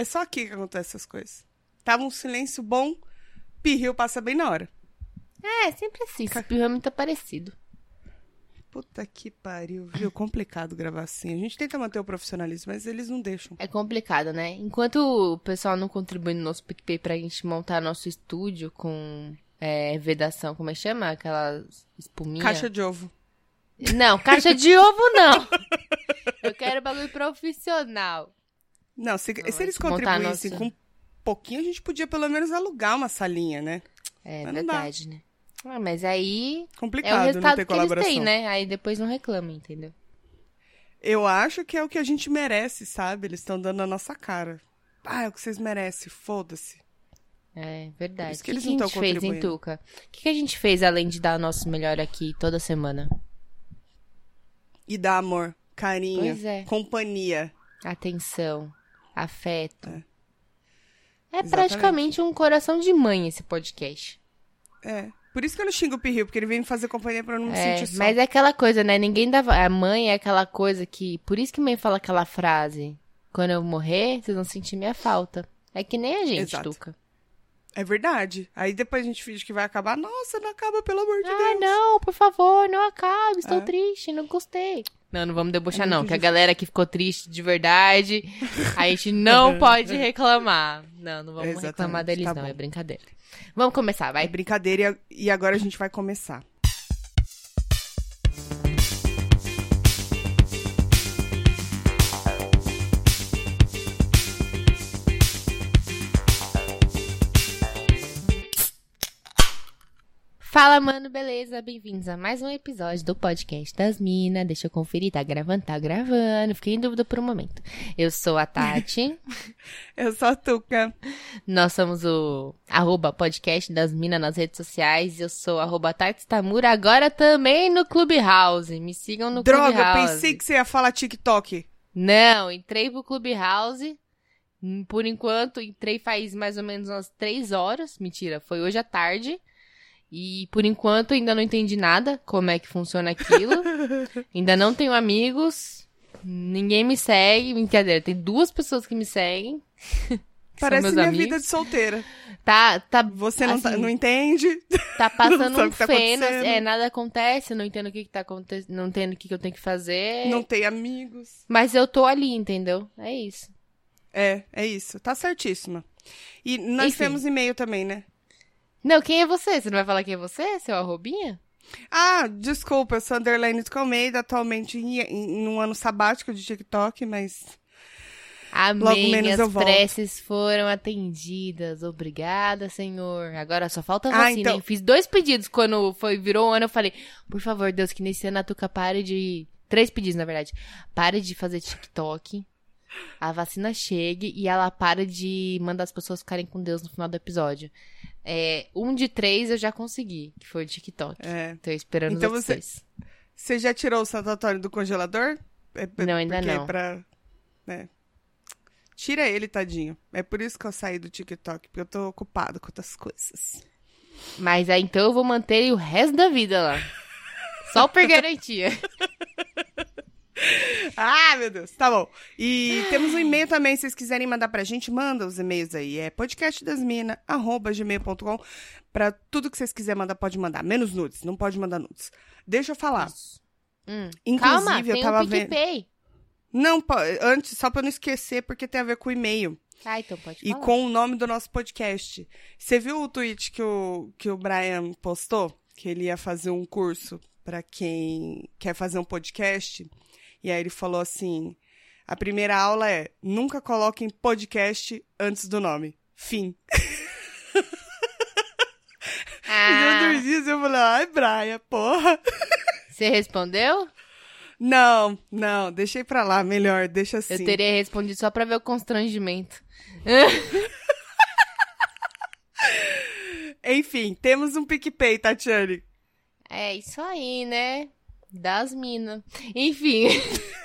É só aqui que acontece essas coisas. Tava um silêncio bom, pirril passa bem na hora. É, sempre assim. Esse pirril é muito parecido. Puta que pariu, viu? Complicado gravar assim. A gente tenta manter o profissionalismo, mas eles não deixam. É complicado, né? Enquanto o pessoal não contribui no nosso PicPay pra gente montar nosso estúdio com é, vedação, como é que chama? Aquela espuminha. Caixa de ovo. Não, caixa de ovo não. Eu quero bagulho profissional. Não, se, Não, se eles montar contribuíssem nosso- com um pouquinho, a gente podia pelo menos alugar uma salinha, né? É Mas não verdade, né? Ah, mas aí é o Complicado não resultado ter que eles colaboração. têm, né? Aí depois não reclamam, entendeu? Eu acho que é o que a gente merece, sabe? Eles estão dando a nossa cara. Ah, é o que vocês merecem, foda-se. É verdade. O que que, eles que a não gente fez, hein. Tuca? O que, que a gente fez além de dar o nosso melhor aqui toda semana? E dá amor, carinho, é. companhia. Atenção, afeto. É. É, praticamente um coração de mãe esse podcast. É. Por isso que eu não xingo o Pirril, porque ele vem me fazer companhia pra eu não me É, sentir só. mas é aquela coisa, né? Ninguém dava. A mãe é aquela coisa que. Por isso que mãe fala aquela frase. Quando eu morrer, vocês vão sentir minha falta. É que nem a gente, Exato. Tuca. É verdade. Aí depois a gente finge que vai acabar. Nossa, não acaba, pelo amor de Ah, Deus. não, por favor, não acabe. Estou É. triste, não gostei. Não, não vamos debochar, É não. Que a galera que ficou triste de verdade, a gente não pode reclamar. Não, não vamos Exatamente, reclamar deles, tá não. bom. É brincadeira. Vamos começar, É vai. brincadeira e e agora a gente vai começar. Fala, mano, beleza? Bem-vindos a mais um episódio do podcast das Minas. Deixa eu conferir, tá gravando? Tá gravando. Fiquei em dúvida por um momento. Eu sou a Tati. Eu sou a Tuca. Nós somos o arroba podcast das Minas nas redes sociais. Eu sou arroba Tati Tamura, agora também no Clubhouse. Me sigam no Droga, Clubhouse. pensei que você ia falar TikTok. Não, entrei pro Clubhouse. Por enquanto, entrei faz mais ou menos umas três horas. Mentira, foi hoje à tarde. E por enquanto ainda não entendi nada como é que funciona aquilo. ainda não tenho amigos. Ninguém me segue. Brincadeira, tem duas pessoas que me seguem. que Parece minha amigos. vida de solteira. Tá, tá, Você não, tá- Assim, não entende? tá passando um tá feno. acontecendo. É, nada acontece, não entendo o que, que tá acontecendo, não entendo o que, que eu tenho que fazer. Não tem amigos. Mas eu tô ali, entendeu? É isso. É, é isso. Tá certíssima. E nós Enfim. temos e-mail também, né? Não, quem é você? Você não vai falar quem é você? Seu arrobinha? Ah, desculpa, eu sou Underline de Almeida, atualmente em, em um ano sabático de TikTok, mas Logo Amém, menos minhas eu volto. preces foram atendidas. Obrigada, Senhor. Agora só falta Ah, vacina, então- hein? Fiz dois pedidos quando foi, virou um ano. Eu falei, por favor, Deus, que nesse ano a Tuca pare de... Três pedidos, na verdade. Pare de fazer TikTok. A vacina chegue e ela para de mandar as pessoas ficarem com Deus no final do episódio. É, um de três eu já consegui, que foi o TikTok. é. Tô esperando Então os você- dois. Você já tirou o Santo Antônio do congelador? É, é- Não, ainda porque não. É pra, né? Tira ele, tadinho. É por isso que eu saí do TikTok, porque eu tô ocupado com outras coisas. Mas aí então eu vou manter ele o resto da vida lá. Só por garantia. Ah, meu Deus. Tá bom. E temos um e-mail também, se vocês quiserem mandar pra gente, manda os e-mails aí. É podcastdasmina@gmail.com. Pra tudo que vocês quiserem mandar, pode mandar. Menos nudes, não pode mandar nudes. Deixa eu falar. Hum. Inclusive, Calma, eu tava o vendo. Não, antes, só pra não esquecer, porque tem a ver com o e-mail. Ah, então pode E falar. com o nome do nosso podcast. Você viu o tweet que o, que o Brian postou? Que ele ia fazer um curso pra quem quer fazer um podcast. E aí ele falou assim: a primeira aula é nunca coloquem podcast antes do nome. Fim. E Ah, outros dias eu falei, ai, Brian, porra. você respondeu? Não, não, deixei pra lá, melhor, deixa assim. Eu teria respondido só pra ver o constrangimento. Enfim, temos um PicPay, Tatiane. É isso aí, né? Das minas. Enfim.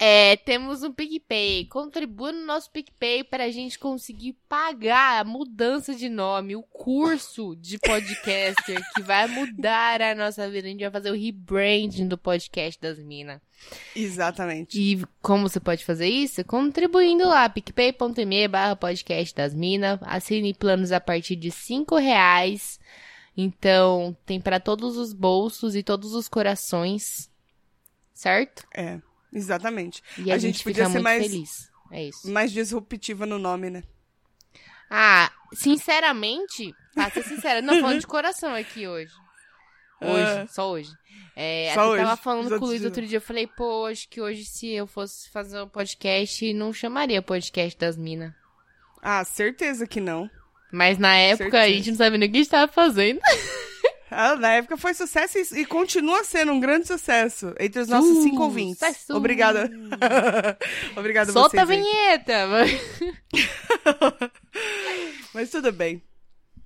É, temos um PicPay. Contribua no nosso PicPay para a gente conseguir pagar a mudança de nome, o curso de podcaster que vai mudar a nossa vida. A gente vai fazer o rebranding do podcast das minas. Exatamente. E como você pode fazer isso? Contribuindo lá, picpay.me barra podcast das minas. Assine planos a partir de cinco reais. Então, tem para todos os bolsos e todos os corações. Certo? É, exatamente. E a, A gente, gente podia ser muito mais- feliz. É isso. Mais disruptiva no nome, né? Ah, sinceramente, pra ser sincera, não falando de coração aqui hoje. Hoje, Ah. só hoje. É, Só até tava hoje. falando Os com o Luiz outro dia, eu falei, pô, acho que hoje se eu fosse fazer um podcast, não chamaria podcast das minas. Ah, certeza que não. Mas na época a gente não sabia nem o que a gente tava fazendo. Ah, na época foi sucesso e, e continua sendo um grande sucesso entre os nossos cinco ouvintes. Sucesso! Obrigada. Obrigada a Solta a vocês. aí. vinheta! Mas tudo bem.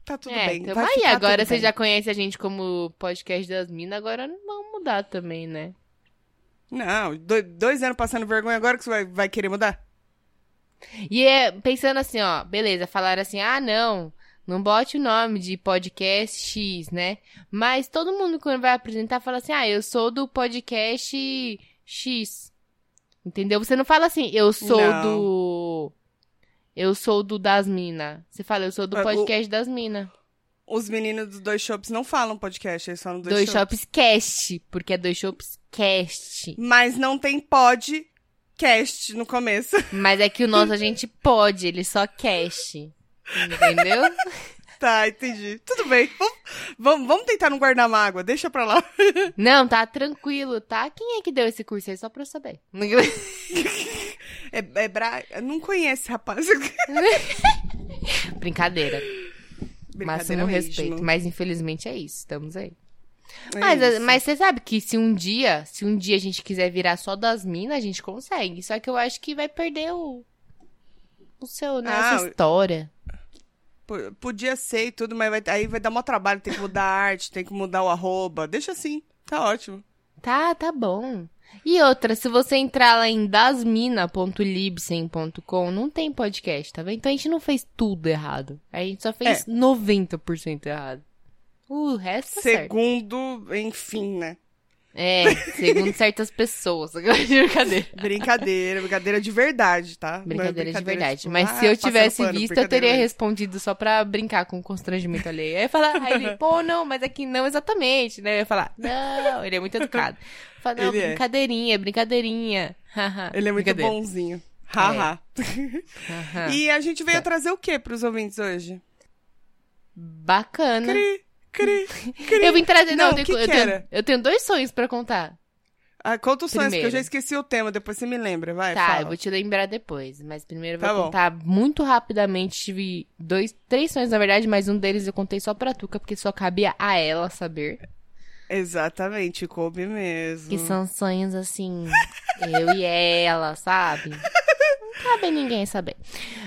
Tá tudo é, bem. então Vai aí, agora você bem. já conhece a gente como podcast das minas, agora não vamos mudar também, né? Não, do- dois anos passando vergonha agora que você vai, vai querer mudar? E é, pensando assim, ó, beleza, falaram assim, ah, não, não bote o nome de podcast X, né? Mas todo mundo quando vai apresentar fala assim, ah, eu sou do podcast X. Entendeu? Você não fala assim, eu sou Não. do... Eu sou do das mina. Você fala, eu sou do Ah, o- podcast das mina. Os meninos dos dois shops não falam podcast, eles falam dois, Dois shops. Shops Cast, porque é Dois Shops Cast. Mas não tem podcast no começo. Mas é que o nosso a gente pode, ele só cast. Entendeu? tá, entendi. Tudo bem. Vamos, vamos, vamos tentar não guardar mágoa, deixa pra lá. Não, tá tranquilo, tá? Quem é que deu esse curso aí? Só pra eu saber. É, é bra... Não conhece, rapaz. Brincadeira. Máximo Brincadeira respeito. mesmo. Mas infelizmente é isso. Estamos aí. É Mas, isso. mas você sabe que se um dia, se um dia a gente quiser virar só das minas, a gente consegue. Só que eu acho que vai perder o. O seu, né? Ah, Essa história. Podia ser e tudo, mas vai- aí vai dar maior trabalho, tem que mudar a arte, tem que mudar o arroba. Deixa assim, tá ótimo. Tá, tá bom. E outra, se você entrar lá em dasmina.libsem.com, não tem podcast, tá vendo? Então a gente não fez tudo errado. A gente só fez 90% errado. O resto tá certo. Segundo, enfim, né? É, segundo certas pessoas. Brincadeira. Brincadeira, brincadeira de verdade, tá? Não é Brincadeira de verdade. tipo, Mas ah, se eu tivesse pano, visto, eu brincadeira teria respondido só pra brincar com o constrangimento alheio. Aí, falar, aí ele, pô, não, mas aqui não exatamente, né? Eu ia falar, não, ele é muito educado. Falar, não, Ele é. brincadeirinha, brincadeirinha. Haha, Ele é muito brincadeira. bonzinho. Haha. Haha. E a gente veio Tá. trazer o que pros ouvintes hoje? Bacana. Cri, cri, cri. Eu vim trazer, não, Não, eu, o que tenho, eu, que tenho, era? eu tenho dois sonhos pra contar. Ah, conta os sonhos, porque eu já esqueci o tema, depois você me lembra, vai, tá, fala. eu vou te lembrar depois. Mas primeiro eu vou Tá bom. contar muito rapidamente. Tive dois, três sonhos, na verdade, mas um deles eu contei só pra Tuca, porque só cabia a ela saber. Exatamente, coube mesmo. Que são sonhos assim, eu e ela, sabe? Não cabe ninguém saber.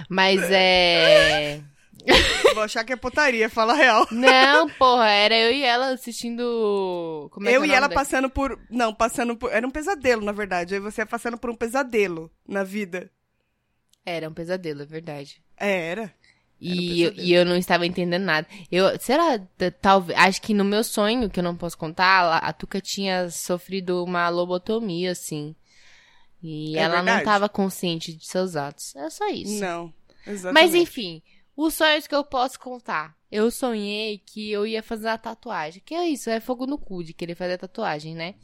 Mas é. Vou achar que é putaria, fala a real. Não, porra, era eu e ela assistindo. Como é que é eu e ela da- passando por. Não, passando por. Era um pesadelo, na verdade. Aí você ia passando por um pesadelo na vida. Era um pesadelo, é verdade. É, era. E, eu, pesadelo. e eu não estava entendendo nada. Eu, será, talvez, acho que no meu sonho, que eu não posso contar, a, a Tuca tinha sofrido uma lobotomia, assim. E É ela não verdade. estava consciente de seus atos. É só isso. Não. Exatamente. Mas enfim, os sonhos que eu posso contar. Eu sonhei que eu ia fazer uma tatuagem. Que é isso, é fogo no cu de querer fazer tatuagem, né?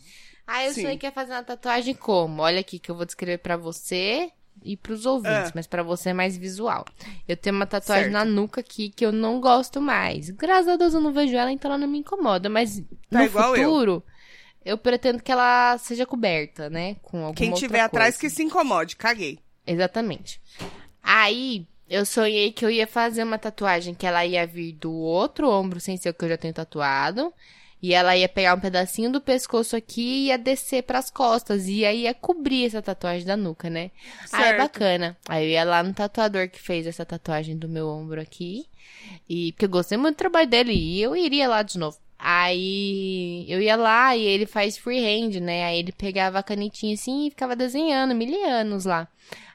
Aí eu Sim. sonhei que ia fazer uma tatuagem como? Olha aqui que eu vou descrever pra você e pros ouvintes, Ah. mas pra você é mais visual. Eu tenho uma tatuagem Certo. na nuca aqui que eu não gosto mais. Graças a Deus eu não vejo ela, então ela não me incomoda. Mas Tá no igual eu. futuro, eu. pretendo que ela seja coberta, né? Com alguma Quem tiver atrás que se incomode. Caguei. Exatamente. Aí, eu sonhei que eu ia fazer uma tatuagem que ela ia vir do outro ombro sem ser o que eu já tenho tatuado. E ela ia pegar um pedacinho do pescoço aqui e ia descer pras costas. E aí ia cobrir essa tatuagem da nuca, né? Aí é Certo. bacana. Aí eu ia lá no tatuador que fez essa tatuagem do meu ombro aqui. E porque eu gostei muito do trabalho dele. E eu iria lá de novo. Aí eu ia lá e ele faz freehand, né? Aí ele pegava a canetinha assim e ficava desenhando, mil anos lá.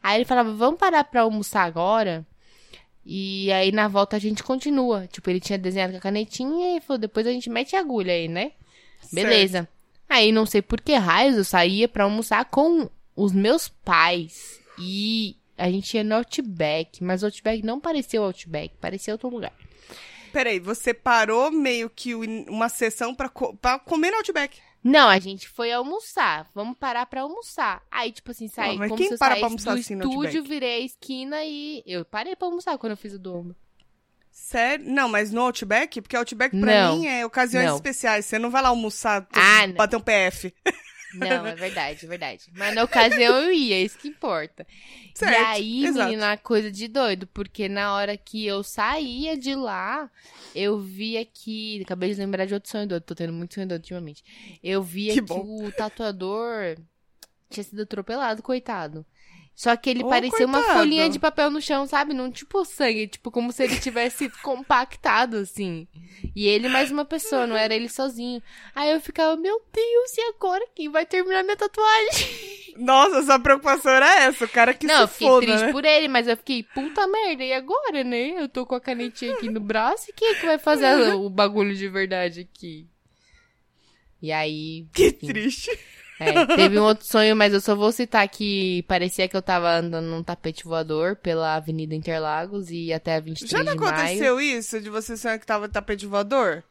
Aí ele falava, vamos parar pra almoçar agora? E aí na volta a gente continua. Tipo, ele tinha desenhado com a canetinha e falou, depois a gente mete a agulha aí, né? Beleza. Aí não sei por que raios eu saía pra almoçar com os meus pais. E a gente ia no Outback, mas o Outback não parecia o Outback, parecia outro lugar. Peraí, você parou meio que uma sessão pra, co pra comer no Outback? Não, a gente foi almoçar. Vamos parar pra almoçar. Aí, tipo assim, saí mas como quem se eu para pra almoçar do assim no estúdio, Outback? virei a esquina e... Eu parei pra almoçar quando eu fiz o do ombro. Sério? Não, mas no Outback? Porque Outback pra Não. mim é ocasiões Não. especiais. Você não vai lá almoçar, Ah, não. bater um PF. Não, é verdade, é verdade. Mas na ocasião eu ia, é isso que importa. Certo, e aí, exato. menina, coisa de doido, porque na hora que eu saía de lá, eu via que. Acabei de lembrar de outro sonho doido, tô tendo muito sonho doido ultimamente. Eu via Que que, o tatuador tinha sido atropelado, coitado. Só que ele Ô, parecia uma coitado. folhinha de papel no chão, sabe? Não tipo sangue, tipo como se ele tivesse compactado, assim. E ele mais uma pessoa, não era ele sozinho. Aí eu ficava, meu Deus, e agora quem vai terminar minha tatuagem? Nossa, sua preocupação era essa. O cara que não, eu se fiquei foda, triste né? por ele, mas eu fiquei, puta merda, e agora, né? Eu tô com a canetinha aqui no braço e quem é que vai fazer o bagulho de verdade aqui? E aí. Que enfim. triste. É, teve um outro sonho, mas eu só vou citar que parecia que eu tava andando num tapete voador pela Avenida Interlagos e até a 23 Já não de maio. aconteceu isso de você sonhar que tava tapete voador?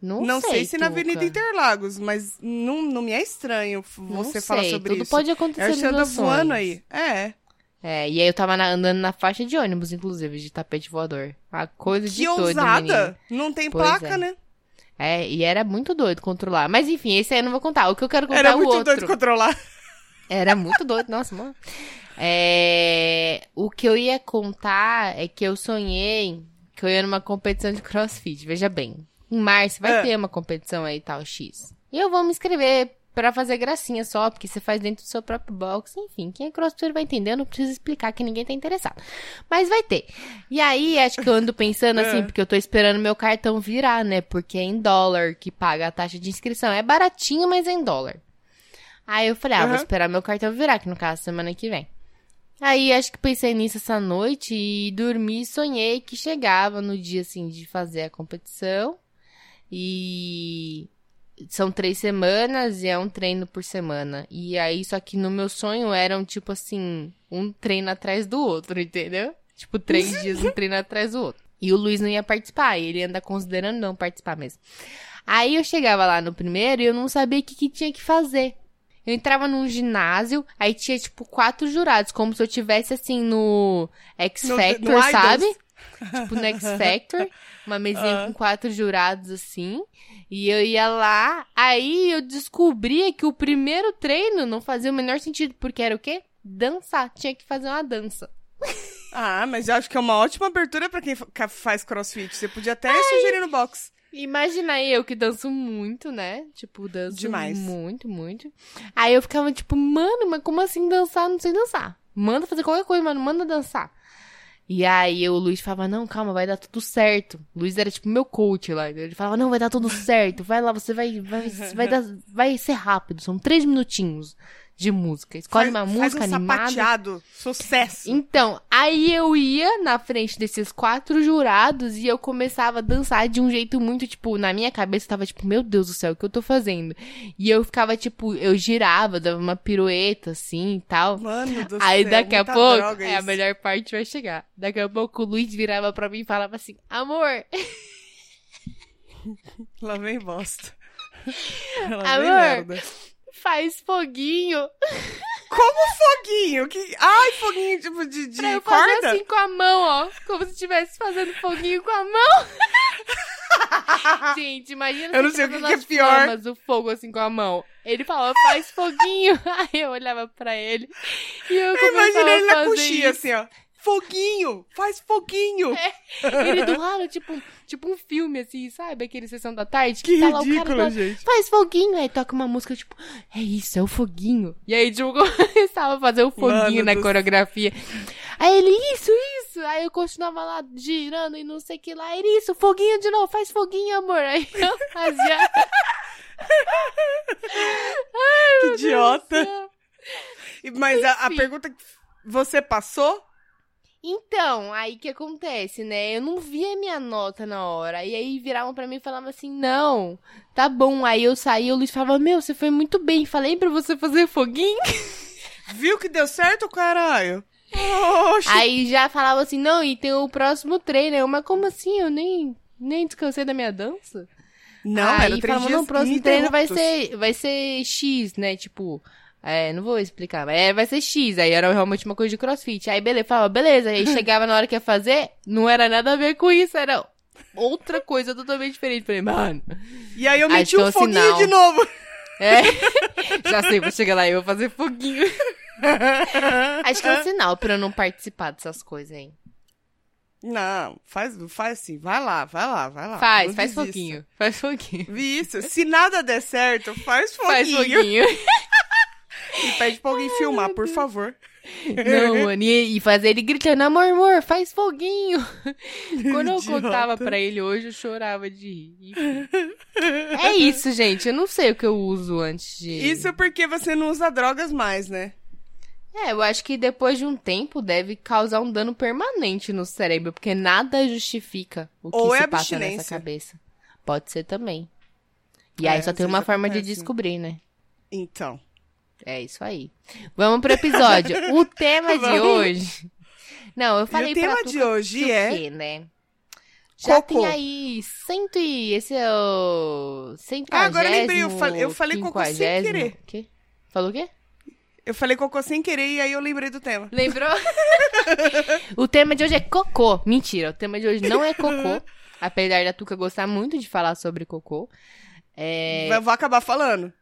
Não, Não sei, se na. Avenida Interlagos, mas não, não me é estranho Não você falar sei, sobre tudo isso. pode acontecer nos anda meus voando aí. É. É, e aí eu tava na- andando na faixa de ônibus, inclusive, de tapete voador. A coisa de Que doido, menino. ousada. Não tem Pois placa, é. né? É, e era muito doido controlar. Mas enfim, esse aí eu não vou contar. O que eu quero contar Era é o muito outro. doido controlar. Era muito doido, nossa, mano. É, o que eu ia contar é que eu sonhei que eu ia numa competição de crossfit. Veja bem, em março vai É. ter uma competição aí, tal, X. E eu vou me inscrever pra fazer gracinha só, porque você faz dentro do seu próprio box. Enfim, quem é crossfit vai entender, eu não preciso explicar que ninguém tá interessado. Mas vai ter. E aí, acho que eu ando pensando assim, É. porque eu tô esperando meu cartão virar, né? Porque é em dólar que paga a taxa de inscrição. É baratinho, mas é em dólar. Aí eu falei, ah, vou Aham. esperar meu cartão virar, que no caso, semana que vem. Aí acho que pensei nisso essa noite e dormi e sonhei que chegava no dia assim de fazer a competição. E são três semanas e é um treino por semana. E aí, só que no meu sonho eram tipo assim, um treino atrás do outro, entendeu? Tipo, três dias um treino atrás do outro. E o Luiz não ia participar, ele anda considerando não participar mesmo. Aí eu chegava lá no primeiro e eu não sabia o que, que tinha que fazer. Eu entrava num ginásio, aí tinha, tipo, quatro jurados, como se eu tivesse, assim, no X No- Factor, no Idols. sabe? Tipo, no X Factor, uma mesinha Ah. com quatro jurados, assim. E eu ia lá, aí eu descobria que o primeiro treino não fazia o menor sentido, porque era o quê? Dançar. Tinha que fazer uma dança. Ah, mas eu acho que é uma ótima abertura pra quem faz crossfit. Você podia até sugerir no box. Imagina aí eu que danço muito, né? Tipo, danço Demais. muito, muito. Aí eu ficava tipo, mano, mas como assim dançar? Não sei dançar. Manda fazer qualquer coisa, mano, manda dançar. E aí o Luiz falava, não, calma, vai dar tudo certo. O Luiz era tipo meu coach lá. Ele falava, não, vai dar tudo certo. Vai lá, você vai, vai, vai, dar, vai ser rápido. São três minutinhos de música. Escolhe uma música faz um animada. sapateado. Sucesso. Então, aí eu ia na frente desses quatro jurados e eu começava a dançar de um jeito muito, tipo, na minha cabeça tava tipo, meu Deus do céu, o que eu tô fazendo? E eu ficava, tipo, eu girava, dava uma pirueta assim e tal. Mano do Aí céu, daqui a pouco, é, a melhor parte vai chegar. Daqui a pouco o Luiz virava pra mim e falava assim, amor, Lá vem bosta. Lá vem merda. Faz foguinho Como foguinho? Que... Ai, foguinho tipo de, de pra eu fazer corda? assim com a mão, ó. Como se estivesse fazendo foguinho com a mão. Gente, imagina Eu não sei o que fazendo que é pior. flamas, o fogo assim com a mão. Ele falava, faz foguinho. Aí eu olhava pra ele e eu imaginei ele na fazer coxinha, isso. assim, ó. Foguinho! Faz foguinho! Ele do lado, tipo, tipo um filme, assim, sabe? Aquele Sessão da Tarde. Que tá lá o cara ridículo, lá, gente. Faz foguinho. Aí toca uma música, tipo, é isso, é o foguinho. E aí, tipo, começava a fazer o foguinho Mano na do coreografia. Aí ele, isso, isso. Aí eu continuava lá girando e não sei o que lá. Era isso, foguinho de novo, faz foguinho, amor. Aí eu fazia. que idiota. Mas a, a pergunta que você passou? Então, aí que acontece, né? Eu não via minha nota na hora. E aí viravam pra mim e falavam assim: não, tá bom. Aí eu saía e o Luiz falava: meu, você foi muito bem. Falei pra você fazer foguinho. Viu que deu certo, caralho? Oxi. Aí já falava assim: não, e tem o próximo treino. Eu, mas como assim? Eu nem, nem descansei da minha dança? Não, aí era três falava, dias não, o próximo treino vai ser, vai ser X, né? Tipo, é, não vou explicar, mas é, vai ser X. Aí era realmente uma coisa de crossfit. Aí beleza, falava, beleza. Aí chegava na hora que ia fazer, não era nada a ver com isso, era outra coisa totalmente diferente. Falei, mano, E aí eu meti é um foguinho sinal. de novo. é. Já sei, vou chegar lá e vou fazer foguinho. Acho que é um sinal pra eu não participar dessas coisas, hein? Não, faz, faz assim, vai lá, vai lá, vai lá. Faz, faz desista. foguinho. Faz foguinho. Isso, se nada der certo, faz foguinho. Faz foguinho. E pede pra alguém filmar, por favor. Não, mano, e, e fazer ele gritando, amor, amor, faz foguinho. Quando eu Idiota. contava pra ele hoje, eu chorava de rir. É isso, gente. Eu não sei o que eu uso antes de. Isso porque você não usa drogas mais, né? É, eu acho que depois de um tempo deve causar um dano permanente no cérebro, porque nada justifica o que Ou se é passa nessa cabeça. Pode ser também. E É, aí só tem uma forma de descobrir, né? Então. É isso aí. Vamos pro episódio. o tema de Vamos. hoje. Não, eu falei e o tema de hoje que o é. quê, né? Já Cocô. tem aí cento e... Esse é o... Ah, agora eu lembrei, eu centagésimo, falei- eu falei cocô sem querer. Quê? Falou o quê? Eu falei cocô sem querer e aí eu lembrei do tema. Lembrou? o tema de hoje é cocô. Mentira, o tema de hoje não é cocô. Apesar da Tuca gostar muito de falar sobre cocô. É, Eu vou acabar falando.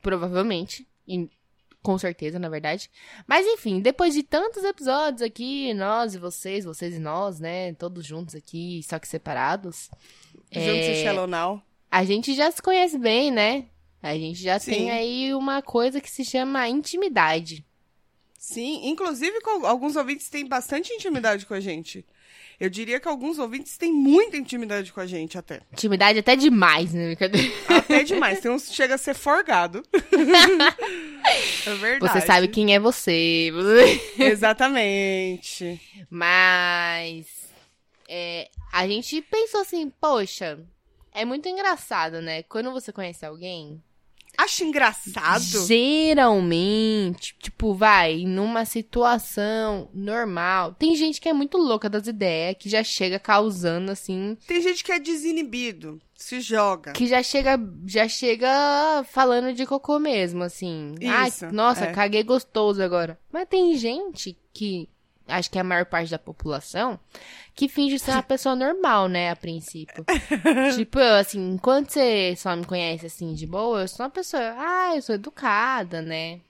provavelmente. E, com certeza, na verdade. Mas enfim, depois de tantos episódios aqui, nós e vocês, vocês e nós, né? Todos juntos aqui, só que separados. Juntos É, e. A gente já se conhece bem, né? A gente já Sim. tem aí uma coisa que se chama intimidade. Sim, inclusive com- alguns ouvintes têm bastante intimidade com a gente. Eu diria que alguns ouvintes têm muita intimidade com a gente até. Intimidade até demais, né? Até demais. Tem uns que chega a ser forgado. é verdade. Você sabe quem é você. Exatamente. Mas é, a gente pensou assim, poxa, é muito engraçado, né? Quando você conhece alguém, Acho engraçado. geralmente, tipo, vai numa situação normal. Tem gente que é muito louca das ideias, que já chega causando assim, Tem gente que é desinibido, se joga. que já chega, já chega falando de cocô mesmo, assim. Isso, Ai, nossa, é. caguei gostoso agora. Mas tem gente que acho que é a maior parte da população que finge ser uma pessoa normal, né, a princípio. tipo, eu, assim, enquanto você só me conhece assim de boa, eu sou uma pessoa, ah, eu sou educada, né?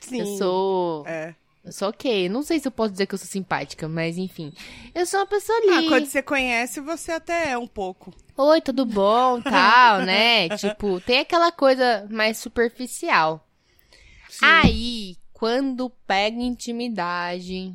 Sim. Eu sou É. eu sou ok. Não sei se eu posso dizer que eu sou simpática, mas enfim. Eu sou uma pessoa Ah, ali. quando você conhece, você até é um pouco. Oi, tudo bom? Tal, né? tipo, tem aquela coisa mais superficial. Sim. Aí, quando pega intimidade,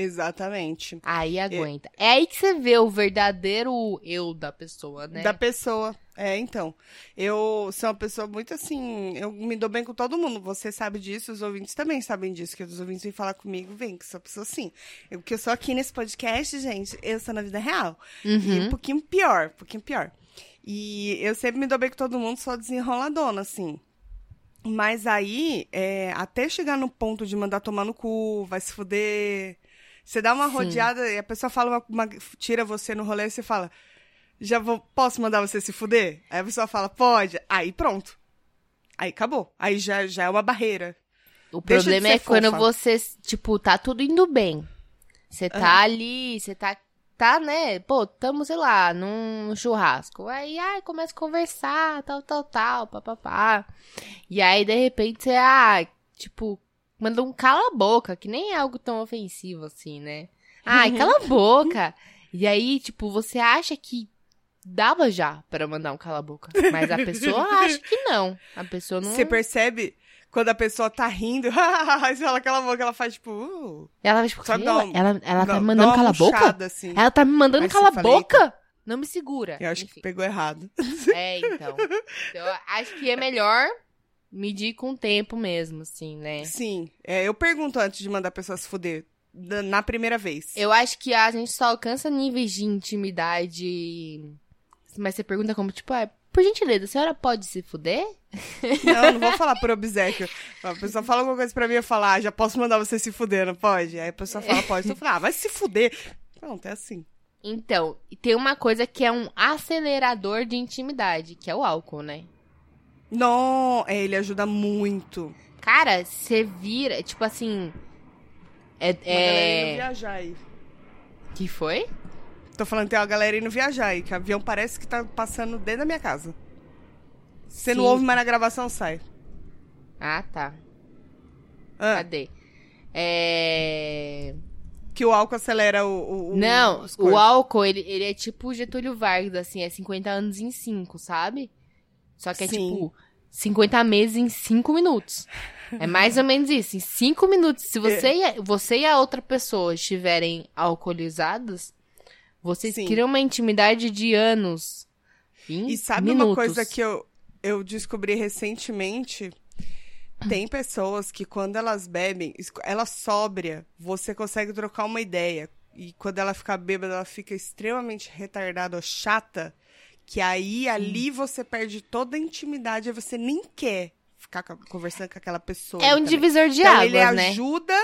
Exatamente. aí aguenta. É aí que você vê o verdadeiro eu da pessoa, né? Da pessoa. É, então. Eu sou uma pessoa muito assim. Eu me dou bem com todo mundo. Você sabe disso, os ouvintes também sabem disso. Que os ouvintes vêm falar comigo, vem, que sou uma pessoa assim. Eu, que eu sou aqui nesse podcast, gente, eu sou na vida real. E um Uhum. pouquinho pior, um pouquinho pior. E eu sempre me dou bem com todo mundo, sou desenroladona, assim. Mas aí, é, até chegar no ponto de mandar tomar no cu, vai se fuder. Você dá uma Sim. rodeada e a pessoa fala uma, uma- tira você no rolê e você fala, já vou, posso mandar você se fuder? Aí a pessoa fala, pode. Aí pronto. Aí acabou. Aí já, já é uma barreira. O Deixa de problema é quando fofa. você, tipo, tá tudo indo bem. Você tá ali, você tá, tá, né? Pô, tamo, sei lá, num churrasco. Aí, ai, começa a conversar, tal, tal, tal, papapá. E aí, de repente, você, ah, tipo, manda um cala a boca, que nem é algo tão ofensivo assim, né? Ai, cala a boca. E aí, tipo, você acha que dava já pra mandar um cala a boca. Mas a pessoa acha que não. A pessoa não. Você percebe quando a pessoa tá rindo, aí você fala cala a boca, ela faz tipo. Uh, Ela, tipo, Só "Quê? dá um- ela, ela tá me mandando cala a boca? Assim. Ela tá me mandando Aí cala a boca? Não me segura. Eu acho Enfim. que pegou errado. É, então. Então, acho que é melhor medir com o tempo mesmo, assim, né? Sim. É, eu pergunto antes de mandar a pessoa se fuder. Na primeira vez. Eu acho que a gente só alcança níveis de intimidade. Mas você pergunta como, tipo, ah, por gentileza, a senhora pode se fuder? Não, não vou falar por obséquio. A pessoa fala alguma coisa pra mim, eu falo, ah, já posso mandar você se fuder, não pode? Aí a pessoa fala, pode. Então eu falo, ah, vai se fuder. Pronto, é assim. Então, tem uma coisa que é um acelerador de intimidade, que é o álcool, né? Não, é, ele ajuda muito. Cara, você vira, tipo assim. É. Uma galera indo é... viajar aí. Que foi? Tô falando que tem uma galera indo viajar aí, que o avião parece que tá passando dentro da minha casa. Você não ouve, mas na gravação sai. Ah, tá. Ah, Cadê? É. que o álcool acelera o. o- o- Não, o álcool, ele, ele é tipo o Getúlio Vargas, assim, é 50 anos em 5, sabe? Só que é Sim. tipo 50 meses em 5 minutos. É mais ou menos isso, em 5 minutos. Se você, e a, você e a outra pessoa estiverem alcoolizados, vocês Sim. criam uma intimidade de anos. E sabe minutos. uma coisa que eu, eu descobri recentemente? Tem pessoas que quando elas bebem, ela sóbria, você consegue trocar uma ideia. E quando ela fica bêbada, ela fica extremamente retardada ou chata. Que aí ali você perde toda a intimidade, aí você nem quer ficar co- conversando com aquela pessoa. É um também. divisor de Então águas, ele né? ajuda,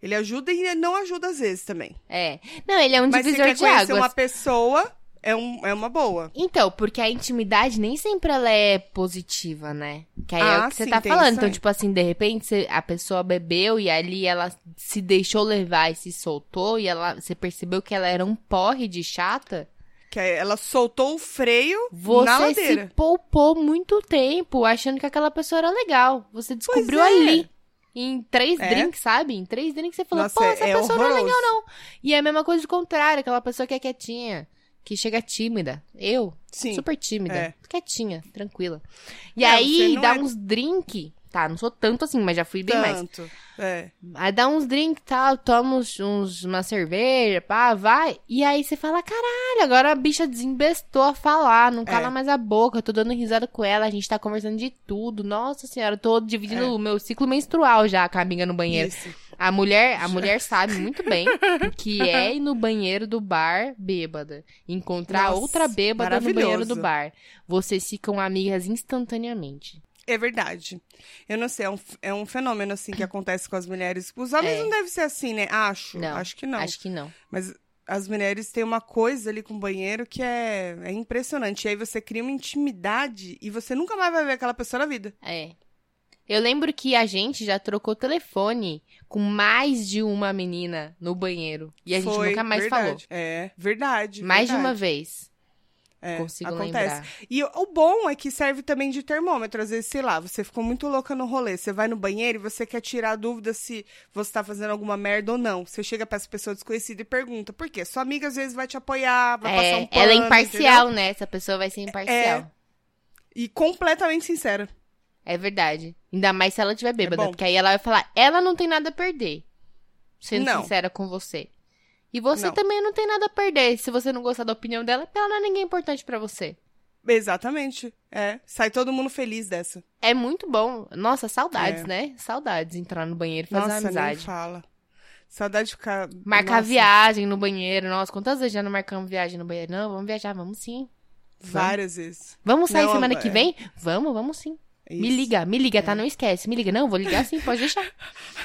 ele ajuda e não ajuda às vezes também. É. Não, ele é um Mas divisor quer de águas. uma pessoa, é, um, é uma boa. Então, porque a intimidade nem sempre ela é positiva, né? Que aí é Ah, o que você sim, tá tem falando. Então, tipo assim, de repente você- a pessoa bebeu e ali ela se deixou levar e se soltou e ela, você percebeu que ela era um porre de chata. Que ela soltou o freio na Você ladeira. se poupou muito tempo achando que aquela pessoa era legal. Você descobriu é. ali. Em três É. drinks, sabe? Em três drinks você falou, Nossa, pô, essa é pessoa não é horroroso. legal, não. E é a mesma coisa do contrário, aquela pessoa que é quietinha, que chega tímida. Eu, Sim. super tímida, É. quietinha, tranquila. E É, aí você dá é- uns drink, tá, não sou tanto assim, mas já fui bem mais. Tanto. É. Aí dá uns drink e tal, toma uns, uns- uma cerveja, pá, vai. E aí você fala, caralho, agora a bicha desembestou a falar, não cala É. mais a boca, eu tô dando risada com ela, a gente tá conversando de tudo. Nossa senhora, eu tô dividindo É. o meu ciclo menstrual já com a amiga no banheiro. Isso. A mulher, a mulher sabe muito bem o que é ir no banheiro do bar bêbada. Encontrar Nossa, outra bêbada no banheiro do bar. Vocês ficam amigas instantaneamente. É verdade. Eu não sei, é um, é um fenômeno assim que acontece com as mulheres. Os homens É. não deve ser assim, né? Acho. Não, acho que não. Acho que não. Mas as mulheres têm uma coisa ali com o banheiro que é, é impressionante. E aí você cria uma intimidade e você nunca mais vai ver aquela pessoa na vida. É. Eu lembro que a gente já trocou telefone com mais de uma menina no banheiro. E a gente Foi, nunca mais verdade. falou. É, verdade. Mais de uma verdade. vez. É, consigo acontece. lembrar. E o- bom é que serve também de termômetro. Às vezes, sei lá, você ficou muito louca no rolê. Você vai no banheiro e você quer tirar a dúvida se você tá fazendo alguma merda ou não. Você chega pra essa pessoa desconhecida e pergunta. Por quê? Sua amiga às vezes vai te apoiar, vai passar É, um pano, ela é imparcial, entendeu? né? Essa pessoa vai ser imparcial. E completamente sincera. É. verdade. Ainda mais se ela estiver bêbada. bom. porque aí ela vai falar, ela não tem nada a perder. Sendo Não. sincera com você. E você Não. também não tem nada a perder. Se você não gostar da opinião dela, ela não é ninguém importante pra você. Exatamente. É. Sai todo mundo feliz dessa. É muito bom. Nossa, saudades, É. né? Saudades entrar no banheiro e fazer Nossa, amizade. nem fala. Saudade de ficar. Marcar Nossa, viagem no banheiro. Nossa, quantas vezes já não marcamos viagem no banheiro? Não, vamos viajar, vamos sim. Várias vezes. Vamos sair Não, semana é- que vem? Vamos, vamos sim. Me Isso. É. liga, me liga, tá? Não esquece. Me liga. Não, vou ligar sim, pode deixar.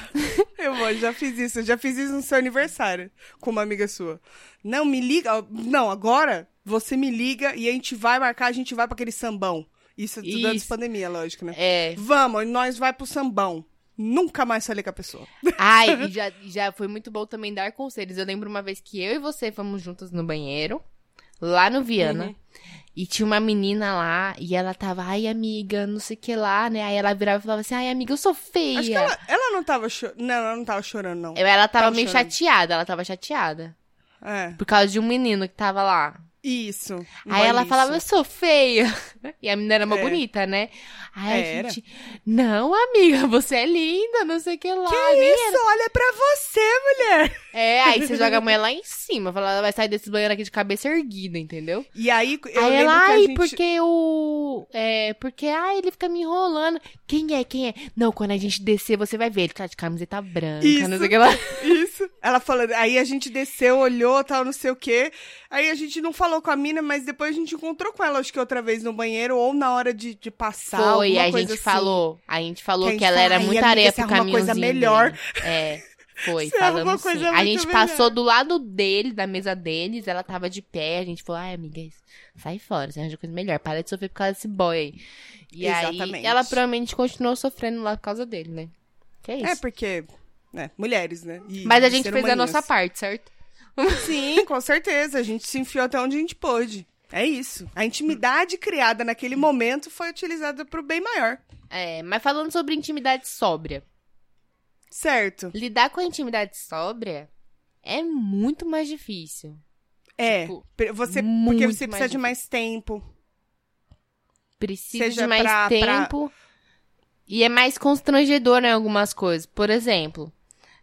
Eu vou, já fiz isso. Eu já fiz isso no seu aniversário com uma amiga sua. Não, me liga. Não, agora você me liga e a gente vai marcar, a gente vai pra aquele sambão. Isso antes Isso. da pandemia, lógico, né? É. Vamos, nós vai pro sambão. Nunca mais falei com a pessoa. Ai, e já, já foi muito bom também dar conselhos. Eu lembro uma vez que eu e você fomos juntas no banheiro, lá no Viana. Uhum. E tinha uma menina lá, e ela tava, ai, amiga, não sei o que lá, né? Aí ela virava e falava assim, ai, amiga, eu sou feia. Acho que ela, ela não tava chorando. Não, ela não tava chorando, não. Ela tava Tava meio chorando. chateada, ela tava chateada. É. Por causa de um menino que tava lá. Isso. Aí ela boy falava, eu sou feia. E a menina era uma É. bonita, né? Aí a Era. gente, não, amiga, você é linda, não sei o que lá. Que isso? Olha pra você, mulher! É, aí você joga a mulher lá em cima. Fala, ela vai sair desse banheiro aqui de cabeça erguida, entendeu? E aí, eu aí ela, que a ai, gente... porque o. É, porque, ai, ele fica me enrolando. Quem é? Quem é? Não, quando a gente descer, você vai ver. Ele tá de camiseta branca, Isso. não sei o que lá. Isso. Ela falando, aí a gente desceu, olhou, tal, não sei o quê. Aí a gente não falou com a mina, mas depois a gente encontrou com ela, acho que outra vez no banheiro, ou na hora de, de passar. Foi, alguma a gente assim. falou. A gente falou Que gente ela fala, era "Ai, muita amiga, areia pro arruma coisa melhor." dele. É, foi, Você falamos coisa A muito gente melhor. passou do lado dele, da mesa deles, ela tava de pé, a gente falou, ai, amiga, sai fora, você arranja coisa melhor, para de sofrer por causa desse boy aí. E aí, Exatamente. ela provavelmente continuou sofrendo lá por causa dele, né? Que é isso. É, porque, né, mulheres, né? E Mas a gente fez a nossa parte, certo? Sim, com certeza. A gente se enfiou até onde a gente pôde. É isso. A intimidade criada naquele momento foi utilizada pro bem maior. É, mas falando sobre intimidade sóbria. Certo. Lidar com a intimidade sóbria é muito mais difícil. É. Tipo, você, porque você mais precisa de mais tempo. Precisa Seja de mais pra- pra- tempo. E é mais constrangedor em algumas coisas. Por exemplo,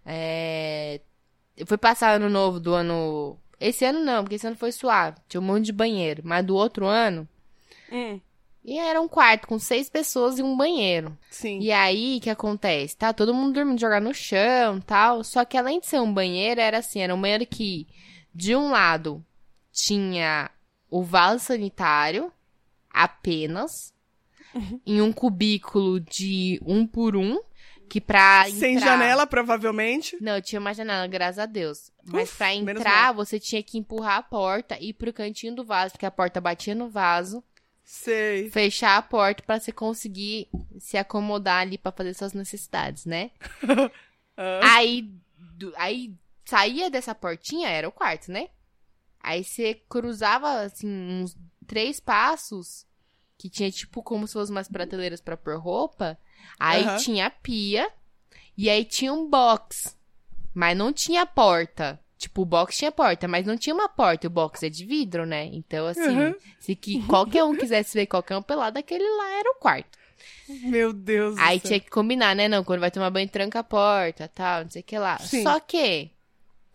é... eu fui passar ano novo do ano. Esse ano não, porque esse ano foi suave. Tinha um monte de banheiro. Mas do outro ano. Hum, E era um quarto com seis pessoas e um banheiro. sim. E aí, o que acontece? Tá todo mundo dormindo, jogar no chão tal. Só que além de ser um banheiro, era assim, era um banheiro que, de um lado, tinha o vaso sanitário, apenas, em um cubículo de um por um, que pra Sem entrar... janela, provavelmente. Não, tinha uma janela, graças a Deus. Mas Uf, pra entrar, você tinha que empurrar a porta e ir pro cantinho do vaso, porque a porta batia no vaso Sei. fechar a porta pra você conseguir se acomodar ali pra fazer suas necessidades, né? Ah, Aí, do- aí saía dessa portinha, era o quarto, né? Aí você cruzava, assim, uns três passos, que tinha tipo como se fossem umas prateleiras pra pôr roupa. Aí Aham. tinha a pia, e aí tinha um box, mas não tinha porta. Tipo, o box tinha porta, mas não tinha uma porta. O box é de vidro, né? Então, assim, Uhum. se que qualquer um quisesse ver qualquer um pelado, aquele lá era o quarto. Meu Deus Aí do céu. tinha que combinar, né? Não, quando vai tomar banho, tranca a porta, tal, não sei o que lá. Sim. Só que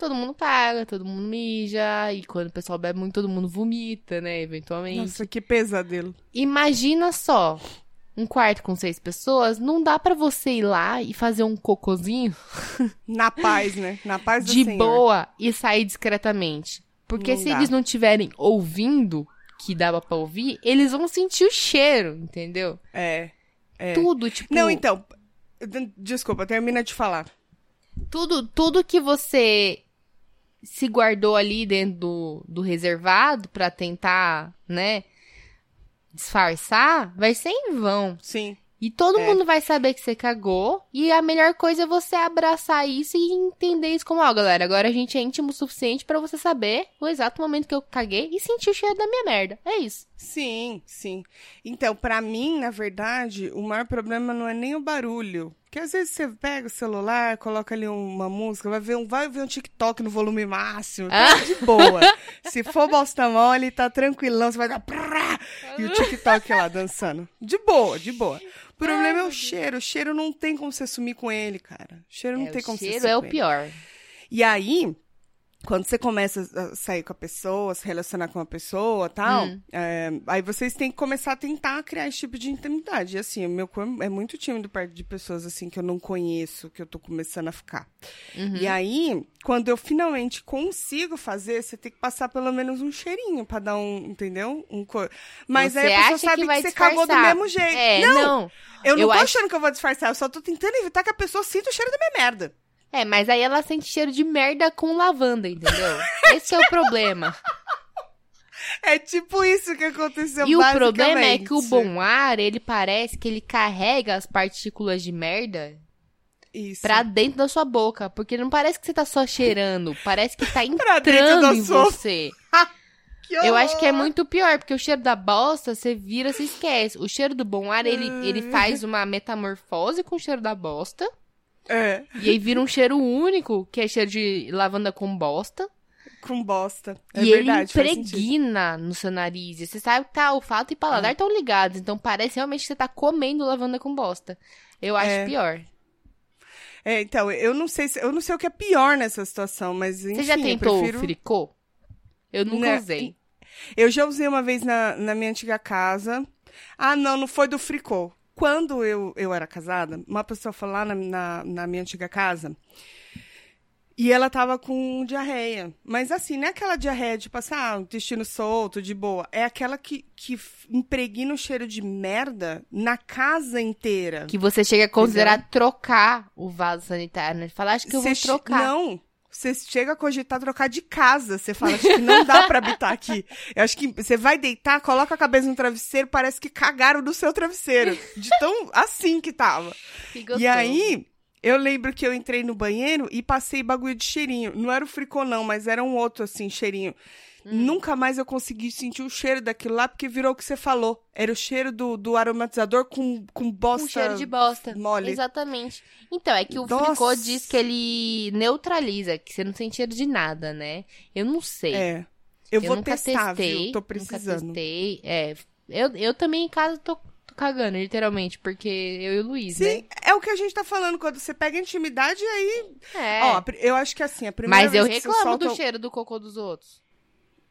todo mundo paga, todo mundo mija, e quando o pessoal bebe muito, todo mundo vomita, né? Eventualmente. Nossa, que pesadelo. Imagina só, um quarto com seis pessoas, não dá pra você ir lá e fazer um cocôzinho Na paz, né? Na paz do de Senhor. boa e sair discretamente. Porque Não se dá. eles não estiverem ouvindo, que dava pra ouvir, eles vão sentir o cheiro, entendeu? É. É. Tudo, tipo... Não, então. Desculpa, termina de falar. tudo, tudo que você se guardou ali dentro do, do reservado pra tentar, né, disfarçar, vai ser em vão. Sim. E todo É. mundo vai saber que você cagou. E a melhor coisa é você abraçar isso e entender isso como, ó, galera, agora a gente é íntimo o suficiente pra você saber o exato momento que eu caguei e sentir o cheiro da minha merda. É isso. Sim, sim. Então, pra mim, na verdade, o maior problema não é nem o barulho. Porque às vezes você pega o celular, coloca ali uma música, vai ver um, vai ver um TikTok no volume máximo, tá de boa. Se for bosta mole, tá tranquilão, você vai dar prá, e o TikTok lá dançando. De boa, de boa. O problema é o cheiro. O cheiro não tem como você sumir com ele, cara. O cheiro não É, tem o como você cheiro sumir é o ele. pior. E aí, quando você começa a sair com a pessoa, se relacionar com a pessoa e tal, Hum. é, aí vocês têm que começar a tentar criar esse tipo de intimidade. E assim, o meu corpo é muito tímido perto de pessoas assim que eu não conheço, que eu tô começando a ficar. Uhum. E aí, quando eu finalmente consigo fazer, você tem que passar pelo menos um cheirinho pra dar um, entendeu? Um cor... Mas você aí a pessoa sabe que, vai você cagou do disfarçar. mesmo jeito. É, não, não. eu não eu tô acho- achando que eu vou disfarçar, eu só tô tentando evitar que a pessoa sinta o cheiro da minha merda. É, mas aí ela sente cheiro de merda com lavanda, entendeu? Esse é o problema. É tipo isso que aconteceu E o problema é que o bom ar, ele parece que ele carrega as partículas de merda Isso. pra dentro da sua boca. Porque não parece que você tá só cheirando, parece que tá entrando em sua- você. Eu acho que é muito pior, porque o cheiro da bosta, você vira, você esquece. O cheiro do bom ar, ele, ele faz uma metamorfose com o cheiro da bosta. É. E aí vira um cheiro único, que é cheiro de lavanda com bosta. Com bosta. É e verdade, ele impregna no seu nariz. E você sabe que tá, o fato e paladar estão ligados. Então parece realmente que você tá comendo lavanda com bosta. Eu acho É. pior. É, então, eu não sei se, eu não sei o que é pior nessa situação, mas enfim, Você já eu tentou prefiro... o fricô? Eu nunca Né, usei. Eu já usei uma vez na, na minha antiga casa. Ah, não, não foi do fricô. Quando eu, eu era casada, uma pessoa foi lá na, na, na minha antiga casa e ela tava com diarreia. Mas assim, não é aquela diarreia de passar ah, intestino solto, de boa. É aquela que, que impregna o cheiro de merda na casa inteira. Que você chega a considerar trocar o vaso sanitário, né? Falar, acho que eu vou Cê trocar. Não. Você chega a cogitar trocar de casa. Você fala, acho que não dá pra habitar aqui. Eu acho que você vai deitar, coloca a cabeça no travesseiro, parece que cagaram no seu travesseiro. De tão assim que tava. Que E aí, eu lembro que eu entrei no banheiro e passei bagulho de cheirinho. Não era o fricô, não, mas era um outro, assim, cheirinho. Hum. Nunca mais eu consegui sentir o cheiro daquilo lá, porque virou o que você falou. Era o cheiro do, do aromatizador com, com bosta. Com cheiro de bosta. mole. Exatamente. Então, é que o Nossa. fricô diz que ele neutraliza, que você não sente cheiro de nada, né? Eu não sei. É. Eu, vou nunca testar, testei, viu? Tô Nunca precisando. testei. É, eu, eu também em casa tô, cagando, literalmente, porque eu e o Luiz, Sim, é o que a gente tá falando. Quando você pega intimidade, aí. né? É. Ó, eu acho que assim, a primeira Mas eu vez que você reclamo solta, do cheiro do cocô dos outros.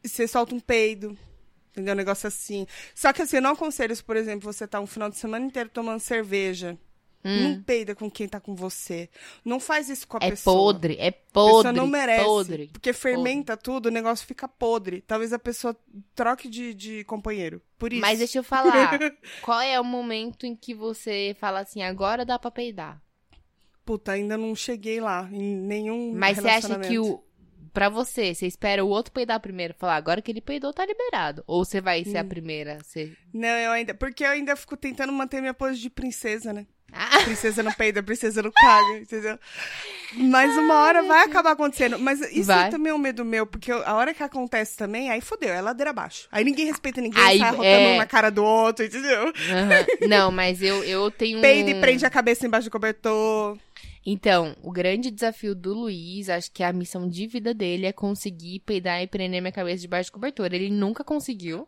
Você solta um peido. Entendeu? Um negócio assim. Só que assim, eu não aconselho, se, por exemplo, você tá um final de semana inteiro tomando cerveja. Não peida com quem tá com você. Não faz isso com a Hum. É pessoa. podre, é A podre. pessoa não merece. Podre. Porque fermenta tudo, o negócio fica podre. Talvez a pessoa troque de, de companheiro. Por isso. Mas deixa eu falar. qual é o momento em que você fala assim, agora dá pra peidar? Puta, ainda não cheguei lá. Em nenhum. Mas você acha que o. Pra você, você espera o outro peidar primeiro? Falar, agora que ele peidou, tá liberado. Ou você vai ser a Hum. primeira? Você... Não, eu ainda. Porque eu ainda fico tentando manter minha pose de princesa, né? Ah, Princesa não peida, princesa não caga, entendeu? Mas uma hora vai acabar acontecendo. Mas isso Vai. também é um medo meu, porque a hora que acontece também, aí fodeu, é ladeira abaixo. Aí ninguém respeita ninguém, Aí, sai rotando é. um na cara do outro, entendeu? aham. Não, mas eu, eu tenho. Peida e prende a cabeça embaixo do cobertor. Então, o grande desafio do Luiz, acho que a missão de vida dele é conseguir peidar e prender minha cabeça debaixo do cobertor. Ele nunca conseguiu.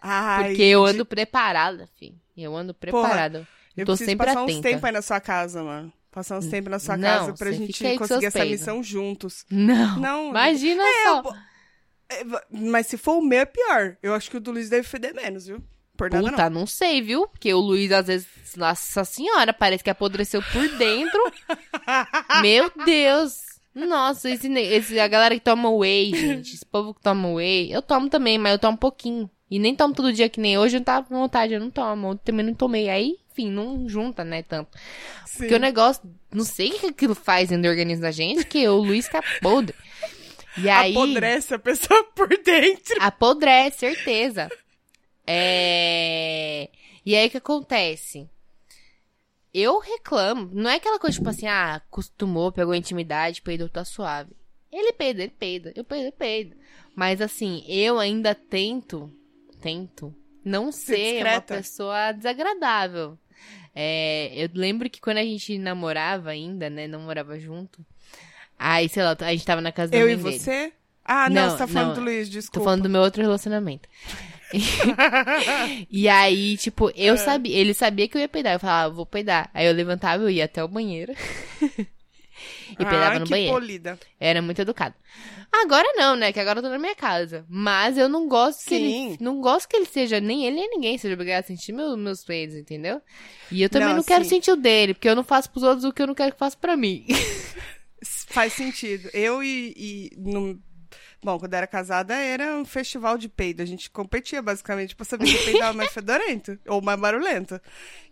Ai, Porque eu de- ando preparada, filho. Eu ando preparada. Eu tô sempre passar atenta. uns tempos aí na sua casa, mano. Passar uns tempos na sua Não, casa pra gente conseguir essa peidos. missão juntos. Não. Não, Imagina É, só. eu é, mas se for o meu, é pior. Eu acho que o do Luiz deve feder menos, viu? Por nada Puta, não. sei, viu? Porque o Luiz, às vezes, nossa senhora, parece que apodreceu por dentro. Meu Deus. Nossa, esse, esse, a galera que toma whey, gente. Esse povo que toma whey. Eu tomo também, mas eu tomo um pouquinho. E nem tomo todo dia que nem hoje, eu não tava com vontade, eu não tomo. Ontem também não tomei. Aí, enfim, não junta, né, tanto. Sim. Porque o negócio, não sei o que aquilo faz dentro do organismo da gente, que o Luiz fica podre. E aí... Apodrece a pessoa por dentro. Apodrece, certeza. É... E aí o que acontece? Eu reclamo. Não é aquela coisa tipo assim, ah, acostumou, pegou intimidade, peidou, tá suave. Ele peida, ele peida. Eu peido, eu peido. Mas assim, eu ainda tento, tento, não ser uma discreta. pessoa desagradável. É, eu lembro que quando a gente namorava ainda, né, não morava junto. Aí, sei lá, a gente tava na casa da Eu e dele. você? Ah, não, Não, você tá falando não. do Luiz, Tô desculpa. falando do meu outro relacionamento. e aí, tipo, eu É. sabia, ele sabia que eu ia peidar. Eu falava, ah, vou peidar. Aí eu levantava, eu ia até o banheiro. e peidava ah, no que banheiro. polida. Era muito educado. Agora não, né? Que agora eu tô na minha casa. Mas eu não gosto que Sim. ele. Não gosto que ele seja, nem ele nem ninguém seja obrigado a sentir meu, meus peidos, entendeu? E eu também não, Não, quero sentir o dele, porque eu não faço pros outros o que eu não quero que faça pra mim. Faz sentido. Eu e... e no- Bom, quando eu era casada, era um festival de peido. A gente competia, basicamente, pra saber se peidava mais fedorento ou mais barulento.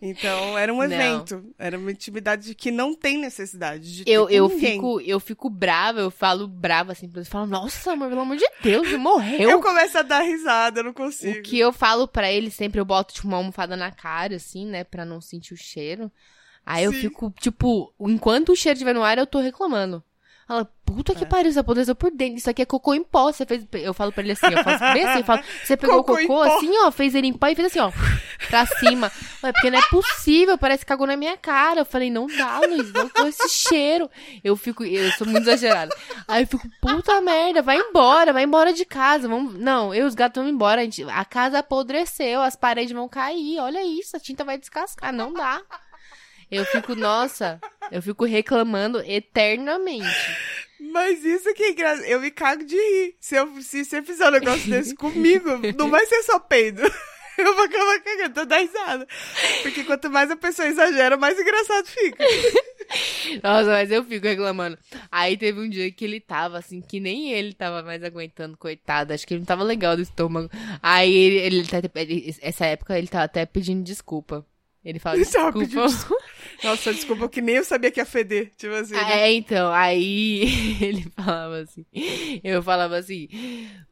Então, era um Não. evento. Era uma intimidade que não tem necessidade de ter Eu, eu, ninguém. fico, eu fico brava, eu falo brava assim, pra ele falo, nossa, amor, pelo amor de Deus, morreu. Eu começo a dar risada, eu não consigo. O que eu falo pra ele sempre, eu boto, tipo, uma almofada na cara, assim, né? Pra não sentir o cheiro. Aí eu Sim. fico, tipo, enquanto o cheiro estiver no ar, eu tô reclamando. Ela, puta que É. pariu, você apodreceu por dentro. Isso aqui é cocô em pó. Você fez. Eu falo pra ele assim, eu faço bem assim, eu falo, você pegou Cocô o cocô assim, ó, fez ele em pó e fez assim, ó, pra cima. Ué, porque não é possível, parece que cagou na minha cara. Eu falei, não dá, Luiz, não com esse cheiro. Eu fico, eu sou muito exagerada. Aí eu fico, puta merda, vai embora, vai embora de casa. Vamos... Não, eu e os gatos vamos embora. A, gente... a casa apodreceu, as paredes vão cair. Olha isso, a tinta vai descascar. Não dá. Eu fico, nossa, eu fico reclamando eternamente. Mas isso que é engraçado. Eu me cago de rir. Se, eu, se você fizer um negócio desse comigo, não vai ser só peido. Eu vou acabar cagando, tô dar risada. Porque quanto mais a pessoa exagera, mais engraçado fica. Nossa, mas eu fico reclamando. Aí teve um dia que ele tava assim, que nem ele tava mais aguentando, coitado. Acho que ele não tava legal do estômago. Aí ele, ele, tá- ele- essa época ele tava até pedindo desculpa. Ele fala, tava desculpa. pedindo Nossa, desculpa, que nem eu sabia que ia feder. Tipo assim. né? É, então, aí ele falava assim, eu falava assim,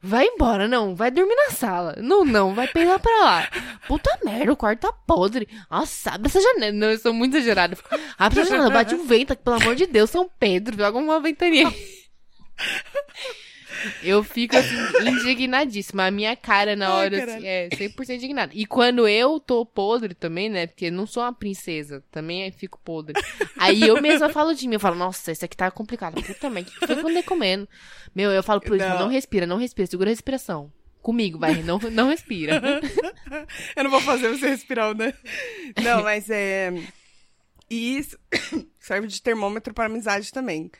vai embora, não, vai dormir na sala. Não, não, vai pegar pra lá. Puta merda, o quarto tá podre. Nossa, abre essa janela. Não, eu sou muito exagerada. Abre essa janela, bate um vento, pelo amor de Deus, São Pedro, joga uma ventania. Eu fico assim, indignadíssima. A minha cara na Ai, hora caralho. assim, é 100% indignada. E quando eu tô podre também, né? Porque eu não sou uma princesa, também fico podre. Aí eu mesma falo de mim, eu falo, nossa, isso aqui tá complicado. Puta merda, o que foi que eu andei comendo? Meu, eu falo pro Não. não respira, não respira, segura a respiração. Comigo, vai, não, não respira. Eu não vou fazer você respirar, né? Não, mas é. E isso serve de termômetro para amizade também.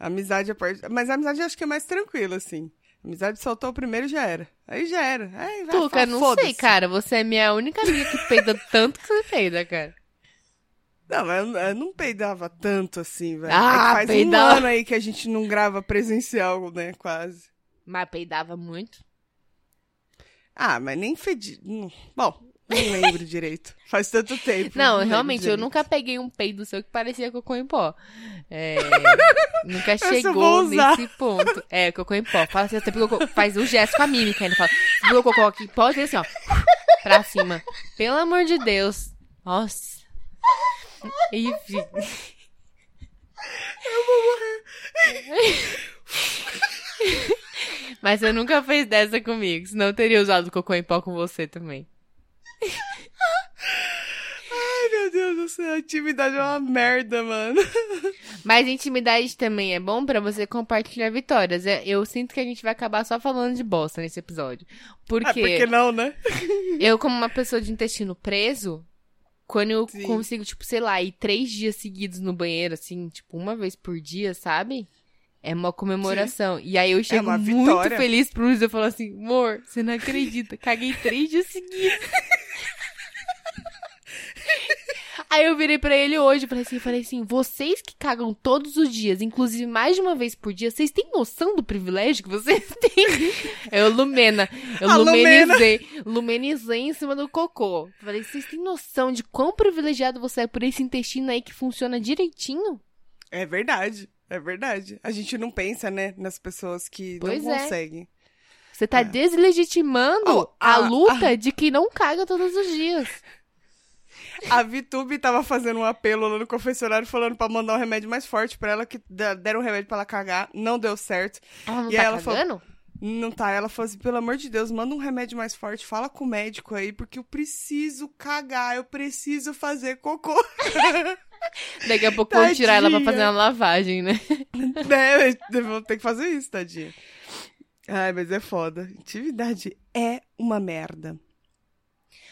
A amizade é parte. Mas a amizade eu acho que é mais tranquila, assim. A amizade soltou o primeiro já era. Aí já era. Aí vai, Tuca, não sei, cara, você é minha única amiga que peida tanto que você peida, cara. Não, mas eu, eu não peidava tanto assim, velho. Ah, É faz peidava. um ano aí que a gente não grava presencial, né? Quase. Mas peidava muito. Ah, mas nem fedi. Bom, não lembro direito. Faz tanto tempo. Não, lembro realmente, eu nunca peguei um peido seu que parecia cocô em pó. É, nunca vou chegou nesse ponto. É, cocô em pó. Fala assim, você pegou faz o gesto com a mímica. Ele fala, você pegou cocô aqui em pó, e assim, ó, pra cima. Pelo amor de Deus. Nossa. Enfim. Mas você nunca fez dessa comigo, senão eu teria usado cocô em pó com você também. Ai, meu Deus do céu, a intimidade é uma merda, mano. Mas intimidade também é bom pra você compartilhar vitórias. É, Eu sinto que a gente vai acabar só falando de bosta nesse episódio. Porque, Ah, por que não, né? eu, como uma pessoa de intestino preso, quando eu Sim. consigo, tipo, sei lá, ir três dias seguidos no banheiro, assim, tipo, uma vez por dia, sabe? É uma comemoração. E aí eu chego uma muito feliz pro Luiz. Eu falo assim, amor, você não acredita. Caguei três dias seguidos. Aí eu virei pra ele hoje, falei assim, falei assim, vocês que cagam todos os dias, inclusive mais de uma vez por dia, vocês têm noção do privilégio que vocês têm? Eu Lumena, eu A lumenizei, lumenizei em cima do cocô. Falei, vocês têm noção de quão privilegiado você é por esse intestino aí que funciona direitinho? É verdade, é verdade. A gente não pensa, né, nas pessoas que Pois não é. conseguem. Você tá É. deslegitimando Oh, a, a- luta de quem não caga todos os dias. A Vitube tava fazendo um apelo lá no confessionário falando pra mandar um remédio mais forte pra ela, que deram um remédio pra ela cagar, não deu certo. Ela não E tá ela falou- cagando? Não tá, ela falou assim, pelo amor de Deus, manda um remédio mais forte, fala com o médico aí, porque eu preciso cagar, eu preciso fazer cocô. Daqui a pouco vão tirar ela pra fazer uma lavagem, né? né? Vou ter que fazer isso, tadinha. Ai, mas é foda. Atividade é uma merda.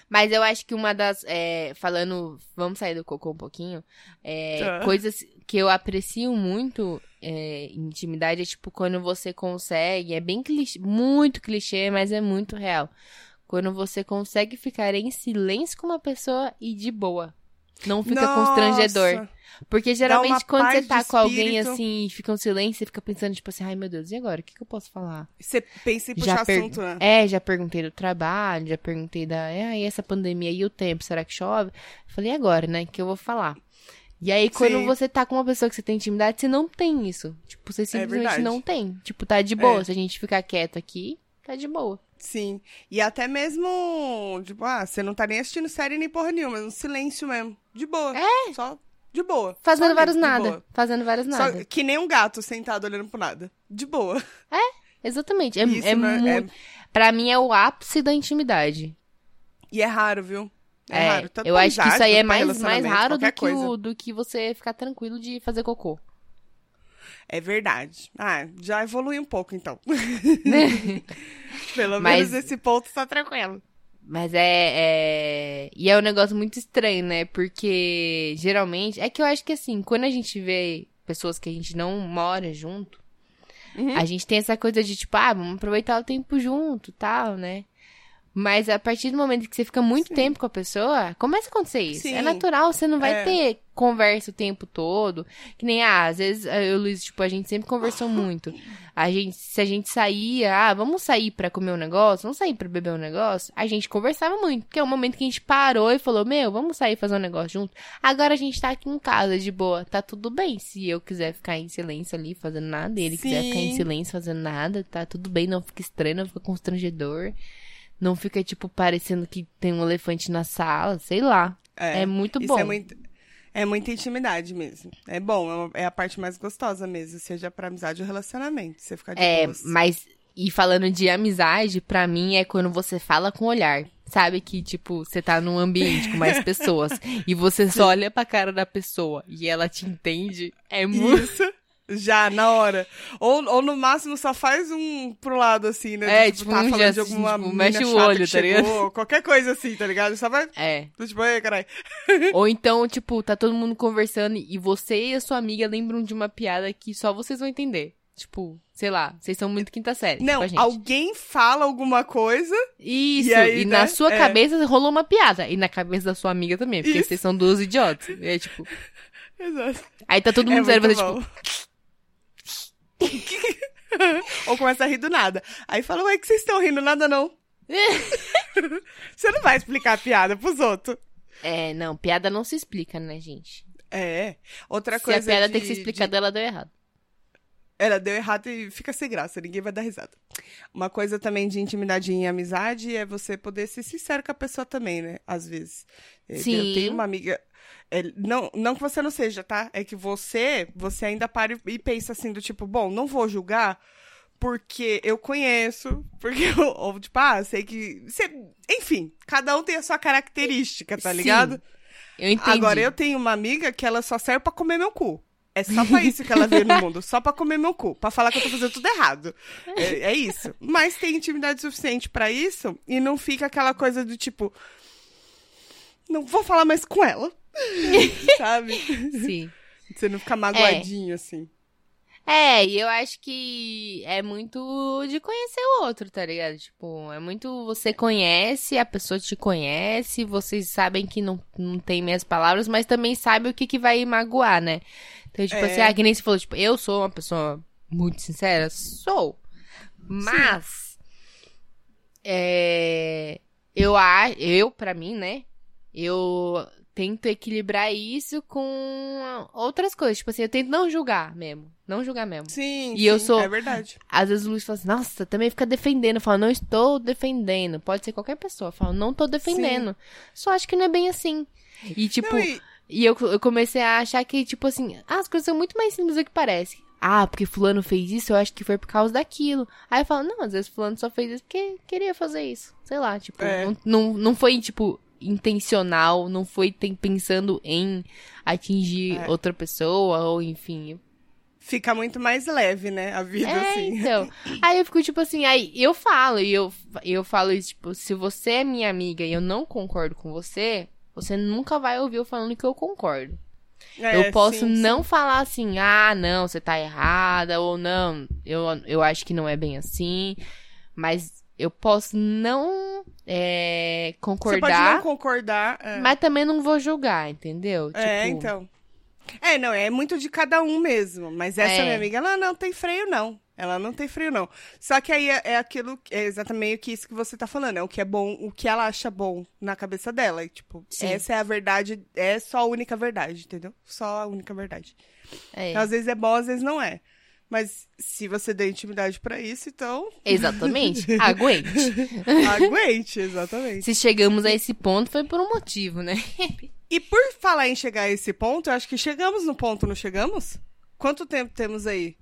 Mas eu acho que uma das. é, falando. Vamos sair do cocô um pouquinho. é, Tá. Coisas que eu aprecio muito é, em intimidade é tipo quando você consegue. É bem clichê, muito clichê, mas é muito real. Quando você consegue ficar em silêncio com uma pessoa e de boa. Não fica constrangedor. Nossa. Porque geralmente quando você tá com alguém assim e fica um silêncio, você fica pensando, tipo assim, ai meu Deus, e agora? O que, que eu posso falar? Você pensa em puxar per- assunto, né? É, já perguntei do trabalho, já perguntei da. É, e essa pandemia e o tempo, será que chove? Falei, e agora, né? Que eu vou falar. E aí, quando Sim. você tá com uma pessoa que você tem intimidade, você não tem isso. Tipo, você simplesmente verdade. não tem. Tipo, tá de boa. É. Se a gente ficar quieto aqui, tá de boa. Sim. E até mesmo, tipo, ah, você não tá nem assistindo série nem porra nenhuma, um silêncio mesmo. De boa. É. Só De boa. Fazendo vários nada. boa. Fazendo vários nada. Só que nem um gato sentado olhando pro nada. De boa. Exatamente. É, Isso é não é-. Pra mim é o ápice da intimidade. E é raro, viu? É, É, raro. Tanto eu acho que isso aí é mais, mais raro do que, o, do que você ficar tranquilo de fazer cocô. É verdade. Ah, já evolui um pouco, então. Pelo Mas- menos esse ponto tá tranquilo. Mas é, é. E é um negócio muito estranho, né? Porque geralmente. É que eu acho que assim, quando a gente vê pessoas que a gente não mora junto, Uhum. a gente tem essa coisa de tipo, ah, vamos aproveitar o tempo junto tal, né? Mas a partir do momento que você fica muito Sim. tempo com a pessoa, começa a acontecer isso. Sim. É natural, você não vai É. ter conversa o tempo todo. Que nem, ah, às vezes eu e o Luiz, tipo, a gente sempre conversou muito. A gente, se a gente saía, ah, vamos sair pra comer um negócio, vamos sair pra beber um negócio, a gente conversava muito. Porque é o momento que a gente parou e falou, meu, vamos sair fazer um negócio junto. Agora a gente tá aqui em casa, de boa, tá tudo bem. Se eu quiser ficar em silêncio ali, fazendo nada, e ele quiser ficar em Sim. silêncio fazendo nada, tá tudo bem, não fica estranho, não fica constrangedor. Não fica, tipo, parecendo que tem um elefante na sala, sei lá. É, muito Isso bom. é muito, é muita intimidade mesmo. É bom, é, é a parte mais gostosa mesmo, seja pra amizade ou relacionamento. Você ficar de É, boas. mas. E falando de amizade, pra mim é quando você fala com olhar. Sabe que, tipo, você tá num ambiente com mais pessoas e você só olha pra cara da pessoa e ela te entende. É muito. Isso. Já, na hora. Ou, ou no máximo só faz um pro lado, assim, né? É, De, tipo, tá um falando gesto, de alguma tipo, mexe o olho, tá ligado? chegou, Qualquer coisa assim, tá ligado? Só vai. É. Tipo, ei, caralho. Ou então, tipo, tá todo mundo conversando e você e a sua amiga lembram de uma piada que só vocês vão entender. Tipo, sei lá, vocês são muito quinta série. Não, tipo alguém fala alguma coisa. Isso, E e, aí, na né? sua É. cabeça rolou uma piada. E na cabeça da sua amiga também, porque Isso. vocês são duas idiotas. É tipo. Exato. Aí tá todo mundo é sério bom. tipo. Ou começa a rir do nada. Aí fala, ué, que vocês estão rindo? Nada não. Você não vai explicar a piada pros outros. É, não, piada não se explica, né, gente? É. Outra Se coisa. a piada de- tem que ser explicada, ela deu errado. Ela deu errado e fica sem graça, ninguém vai dar risada. Uma coisa também de intimidade e amizade é você poder ser sincero com a pessoa também, né? Às vezes. É, Sim. Eu tenho uma amiga. É, não, não que você não seja, tá? É que você, você ainda para e- pensa assim, do tipo, bom, não vou julgar porque eu conheço, porque eu, ou, tipo, ah, sei que. você- enfim, cada um tem a sua característica, tá Sim, ligado? Eu entendi. Agora, eu tenho uma amiga que ela só serve pra comer meu cu. É só pra isso que ela veio no mundo. Só pra comer meu cu. Pra falar que eu tô fazendo tudo errado. É, é isso. Mas tem intimidade suficiente pra isso e não fica aquela coisa do tipo. Não vou falar mais com ela. Sabe? Sim. Você não ficar magoadinho assim. É, e eu acho que é muito de conhecer o outro, tá ligado? Tipo, é muito você conhece, a pessoa te conhece, vocês sabem que não, não tem minhas palavras, mas também sabe o que, que vai magoar, né? Então, tipo É. assim, ah, que nem você falou, tipo, eu sou uma pessoa muito sincera? Sou. Mas, é, eu, eu, pra mim, né, eu tento equilibrar isso com outras coisas. Tipo assim, eu tento não julgar mesmo. Não julgar mesmo. Sim, E eu sim, sou- É verdade. Às vezes o Luiz fala assim, nossa, também fica defendendo. Eu falo, não estou defendendo. Pode ser qualquer pessoa. Eu falo, não tô defendendo. Só acho que não é bem assim. E tipo, Não, e- e eu, eu comecei a achar que, tipo assim, ah, as coisas são muito mais simples do que parece. Ah, porque fulano fez isso, eu acho que foi por causa daquilo. Aí eu falo, não, às vezes fulano só fez isso porque queria fazer isso. Sei lá, tipo, É. não, não, não foi, tipo, intencional, não foi tem- pensando em atingir É. outra pessoa, ou enfim. Fica muito mais leve, né? A vida, É, assim. então. Aí eu fico, tipo assim, aí eu falo, e eu, eu falo isso, tipo, se você é minha amiga e eu não concordo com você, você nunca vai ouvir eu falando que eu concordo. É, eu posso sim, sim. não falar assim, ah, não, você tá errada, ou não, eu, eu acho que não é bem assim, mas eu posso não é, Você pode concordar, não concordar. é. mas também não vou julgar, entendeu? É, Tipo, então. É, não, é muito de cada um mesmo. Mas essa É. minha amiga, ela não tem freio, não. Ela não tem freio, não. Só que aí é, é aquilo, é exatamente que isso que você tá falando. É o que é bom, o que ela acha bom na cabeça dela. E, tipo, Sim. essa é a verdade, é só a única verdade, entendeu? Só a única verdade. É. Então, às vezes é bom, às vezes não é. Mas se você der intimidade pra isso, então Exatamente. Aguente. aguente, exatamente. Se chegamos a esse ponto, foi por um motivo, né? E por falar em chegar a esse ponto, eu acho que chegamos no ponto, não chegamos? Quanto tempo temos aí?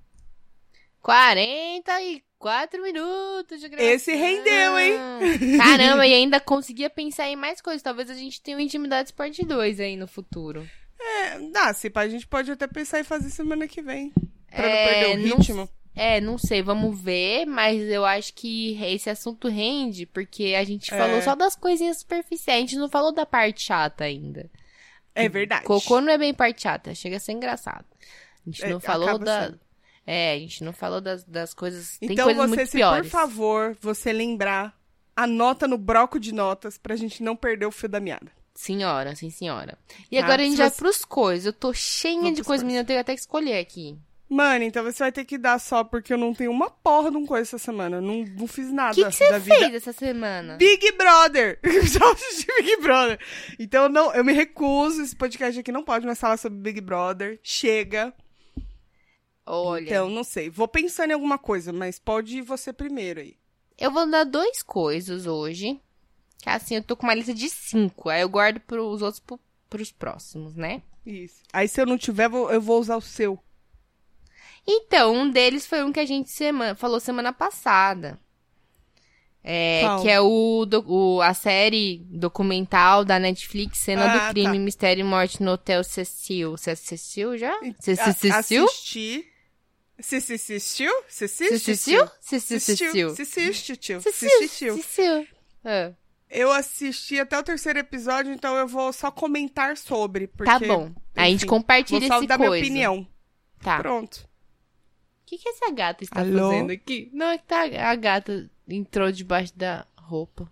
44 minutos de gravação. Esse rendeu, hein? Caramba, e ainda conseguia pensar em mais coisas. Talvez a gente tenha um Intimidades Parte 2 aí no futuro. É, dá, se pá, a gente pode até pensar em fazer semana que vem. Pra não É, perder o não ritmo. É, não sei, vamos ver, mas eu acho que esse assunto rende, porque a gente É. falou só das coisinhas superficiais, a gente não falou da parte chata ainda. É verdade. Cocô não é bem parte chata, chega a ser engraçado. A gente É, não falou acaba da. sendo. É, a gente não falou das, das coisas. Tem Então coisas você, muito se piores. por favor, você lembrar, anota no broco de notas pra gente não perder o fio da meada. Senhora, sim, senhora. E Tá, agora a gente vai você- pros coisas. Eu tô cheia Vamos de coisas. menina. Eu tenho até que escolher aqui. Mano, então você vai ter que dar só porque eu não tenho uma porra de um coisa essa semana. Não, não fiz O nada que, que você da fez vida. essa semana? Big Brother! Só assisti Big Brother. Então não, eu me recuso. Esse podcast aqui não pode mais falar sobre Big Brother. Chega. Olha, Então, não sei. Vou pensando em alguma coisa, mas pode ir você primeiro aí. eu vou dar dois coisas hoje. Que assim, eu tô com uma lista de cinco. Aí eu guardo pros outros pro, pros próximos, né? Isso. Aí se eu não tiver, eu vou usar o seu. Então, um deles foi um que a gente sema- falou semana passada. É, que é o, o- a série documental da Netflix, Cena Ah, do Crime, tá. Mistério e Morte no Hotel Cecil. Você assistiu já? Você assistiu? Assisti. Se se assistiu? Se Você assistiu? Você assistiu? Se assistiu. Se Assistiu? assistiu. Ah, Eu assisti até o terceiro episódio, então eu vou só comentar sobre. Porque, Tá bom. Aí a gente enfim, compartilha Vou só esse dar coisa. minha opinião. Tá. Pronto. O que, que essa gata está Alô? fazendo aqui? Não, é que tá, a gata entrou debaixo da roupa.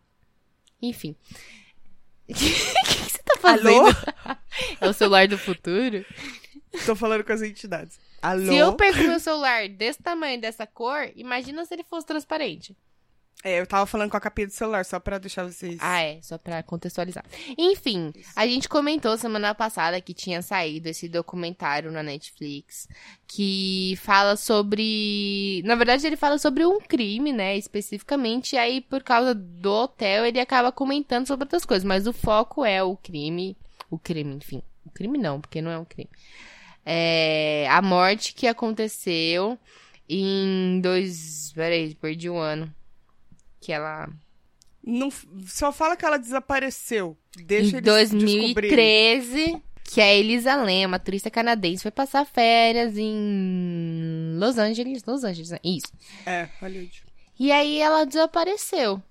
Enfim. O que, que você tá fazendo? Alô? É o celular do futuro? Tô falando com as entidades. Alô? Se eu perco meu celular desse tamanho, dessa cor, imagina se ele fosse transparente. É, eu tava falando com a capinha do celular, só pra deixar vocês. Ah, é, só pra contextualizar. Enfim, a gente comentou semana passada que tinha saído esse documentário na Netflix que fala sobre. Na verdade, ele fala sobre um crime, né? Especificamente, e aí por causa do hotel ele acaba comentando sobre outras coisas, mas o foco é o crime. O crime, enfim. O crime não, porque não é um crime. É a morte que aconteceu em dois. Peraí, perdi um ano. Que ela. Não, só fala que ela desapareceu. Deixa em eles descobrirem. 2013, que a Elisa Lam, uma turista canadense, foi passar férias em Los Angeles. Los Angeles, né? Isso. É, Hollywood. E aí ela desapareceu.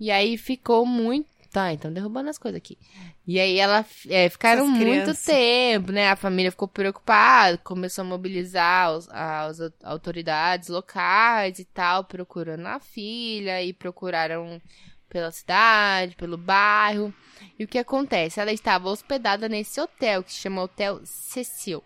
E aí ficou muito. Tá, então derrubando as coisas aqui. E aí ela é, ficaram muito tempo, né? A família ficou preocupada, começou a mobilizar os- as au- autoridades locais e tal, procurando a filha e procuraram pela cidade, pelo bairro. E o que acontece? Ela estava hospedada nesse hotel que se chama Hotel Cecil.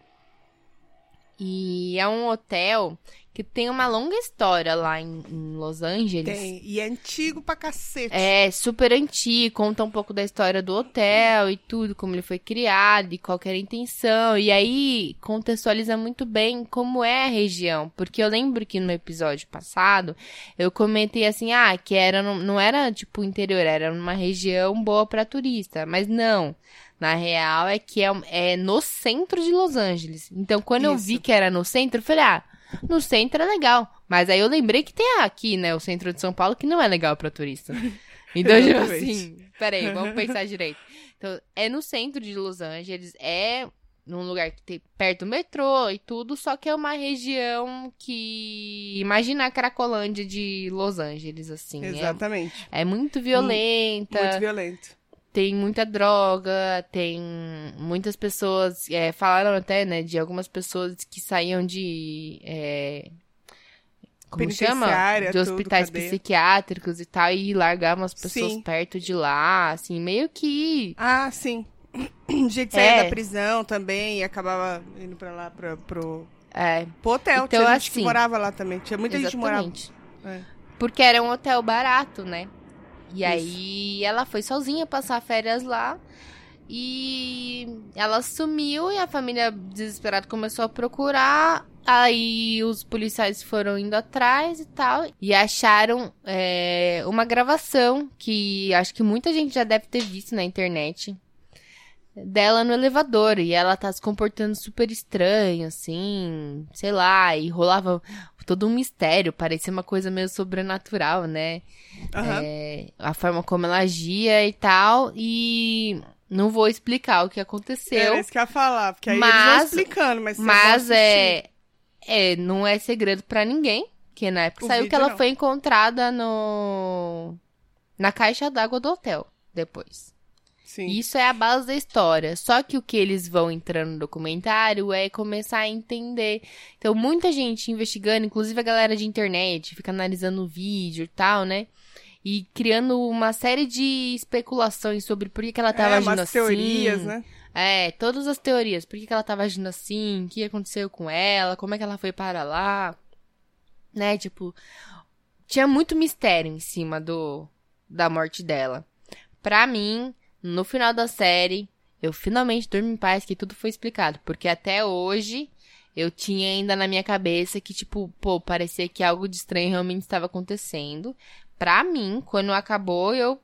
E é um hotel que tem uma longa história lá em, em Los Angeles. Tem. E é antigo pra cacete. É super antigo, conta um pouco da história do hotel e tudo, como ele foi criado e qual era a intenção. E aí contextualiza muito bem como é a região. Porque eu lembro que no episódio passado eu comentei assim, ah, que era, não, era tipo interior, era uma região boa pra turista. Mas não. Na real é que é, é no centro de Los Angeles. Então quando eu Isso. vi que era no centro, eu falei, ah, no centro é legal. Mas aí eu lembrei que tem aqui, né, o centro de São Paulo, que não é legal pra turista. Então, tipo assim, peraí, vamos pensar direito. Então, é no centro de Los Angeles, é num lugar que tem perto do metrô e tudo, só que é uma região que. Imagina a Cracolândia de Los Angeles, assim. é- Exatamente. É, muito violenta Muito violento. Tem muita droga, tem muitas pessoas, é, falaram até, né, de algumas pessoas que saíam de, é, como chama? De tudo, hospitais cadeia. psiquiátricos e tal, e largavam as pessoas Sim. perto de lá, assim, meio que... Ah, sim. Gente saía É. da prisão também e acabava indo pra lá, pra, pro, É, pro hotel. Então, Tinha gente que assim, morava lá também. Tinha muita gente que morava. exatamente. É. Porque era um hotel barato, né? E aí ela foi sozinha passar férias lá. E ela sumiu e a família desesperada começou a procurar. Aí os policiais foram indo atrás e tal. E acharam é, uma gravação que acho que muita gente já deve ter visto na internet. Dela no elevador. E ela tá se comportando super estranho, assim. Sei lá. E rolava todo um mistério. Parecia uma coisa meio sobrenatural, né? Aham. É, a forma como ela agia e tal. E não vou explicar o que aconteceu. Era isso que ia falar, porque aí eles Mas- vão explicando, mas Mas é, é. Não é segredo pra ninguém. Que na época O saiu que ela não. foi encontrada no. Na caixa d'água do hotel. Depois. Sim. Isso é a base da história. Só que o que eles vão entrando no documentário é começar a entender. Então, muita gente investigando, inclusive a galera de internet, fica analisando o vídeo e tal, né? E criando uma série de especulações sobre por que, que ela tava é, agindo assim. teorias, né? É, todas as teorias. Por que, que ela tava agindo assim? O que aconteceu com ela? Como é que ela foi para lá? Né, tipo... Tinha muito mistério em cima do da morte dela. Pra mim, no final da série, eu finalmente durmo em paz que tudo foi explicado. Porque até hoje, eu tinha ainda na minha cabeça que, tipo, pô, parecia que algo de estranho realmente estava acontecendo. Pra mim, quando acabou, eu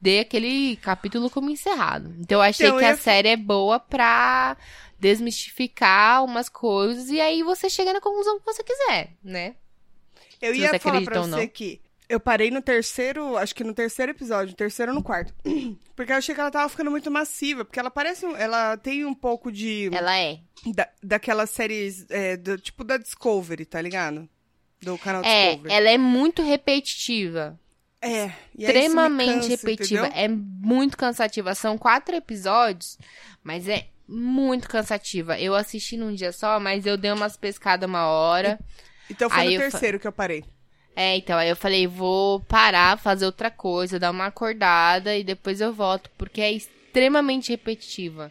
dei aquele capítulo como encerrado. Então eu achei Então, que eu a série é boa pra desmistificar umas coisas e aí você chega na conclusão que você quiser, né? Eu Se ia falar pra você que eu parei no terceiro, acho que no terceiro episódio, no terceiro ou no quarto. Porque eu achei que ela tava ficando muito massiva, porque ela parece, ela tem um pouco de Ela é. da, daquelas séries é, do, tipo da Discovery, tá ligado? Do canal É, Discovery. ela é muito repetitiva. É, extremamente cansa, repetitiva. entendeu? É muito cansativa. São quatro episódios, mas é muito cansativa. Eu assisti num dia só, mas eu dei umas pescadas uma hora. Então foi no fa- terceiro que eu parei. É, então, aí eu falei, vou parar, fazer outra coisa, dar uma acordada e depois eu volto, porque é extremamente repetitiva.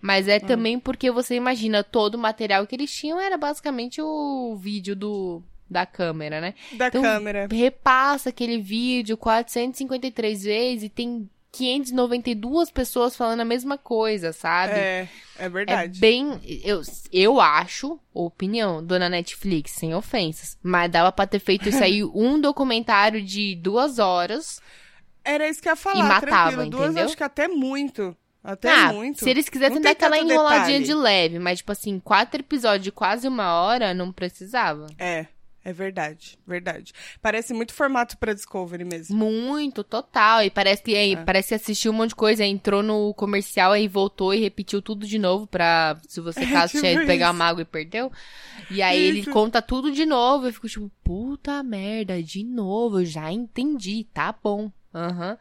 Mas Hum. é também porque você imagina, todo o material que eles tinham era basicamente o vídeo do, da câmera, né? Da Então, câmera. repassa aquele vídeo 453 vezes e tem 592 pessoas falando a mesma coisa, sabe? É, é É verdade. bem. Eu, eu acho, opinião, dona Netflix, sem ofensas. Mas dava pra ter feito isso aí um documentário de duas horas. Era isso que eu ia falar, E matava, tranquilo. Duas, entendeu? acho que até muito. Até ah, muito. se eles quisessem dar aquela enroladinha detalhe. de leve, mas tipo assim, quatro episódios de quase uma hora, não precisava. É, é verdade, verdade. Parece muito formato pra Discovery mesmo. Muito, total. E parece que, aí, É. parece que assistiu um monte de coisa, entrou no comercial, aí voltou e repetiu tudo de novo pra, se você caso tipo tinha pegar uma água e perdeu. E aí ele Isso. conta tudo de novo. Eu fico tipo, puta merda, de novo, eu já entendi, tá bom. Aham.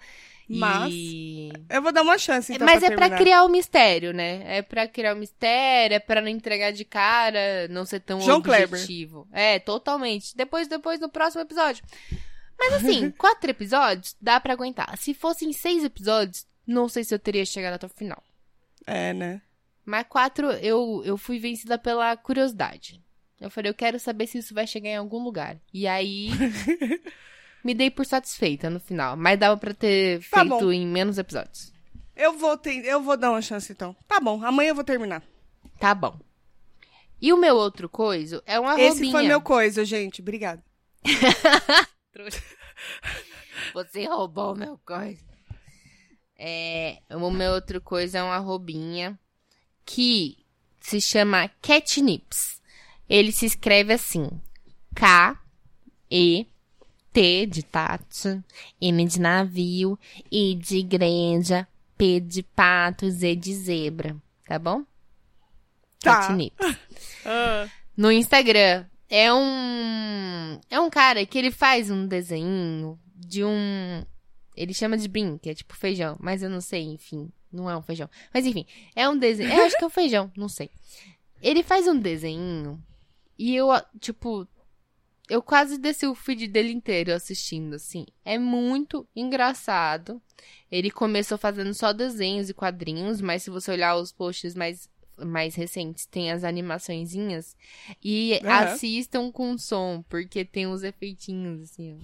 Mas, E... Eu vou dar uma chance, então, Mas pra é pra terminar. criar o mistério, né? É pra criar o mistério, é pra não entregar de cara, não ser tão João Kleber. objetivo. É, totalmente. Depois, depois no próximo episódio. Mas assim, quatro episódios dá pra aguentar. Se fossem seis episódios, não sei se eu teria chegado até o final. É, né? Mas quatro, eu, eu fui vencida pela curiosidade. Eu falei, eu quero saber se isso vai chegar em algum lugar. E aí, me dei por satisfeita no final. Mas dava pra ter Tá feito bom. em menos episódios. Eu vou, ter, eu vou dar uma chance, então. Tá bom, amanhã eu vou terminar. Tá bom. E o meu outro coisa é uma Esse roubinha. foi meu coisa, gente. Obrigada. Você roubou meu coisa. É, o meu outro coisa é uma roubinha que se chama Catnips. Ele se escreve assim: K E T de tato, N de navio, I de igreja, P de pato, Z de zebra, tá bom? Tá. Ah, no Instagram. É um. É um cara que ele faz um desenho de um. Ele chama de bean, que é tipo feijão. Mas eu não sei, enfim. Não é um feijão. Mas enfim, é um desenho. Eu acho que é um feijão, não sei. Ele faz um desenho e eu, tipo. Eu quase desci o feed dele inteiro assistindo, assim. É muito engraçado. Ele começou fazendo só desenhos e quadrinhos, mas se você olhar os posts mais, mais recentes, tem as animaçõezinhas. E Aham. assistam com som, porque tem uns efeitinhos, assim.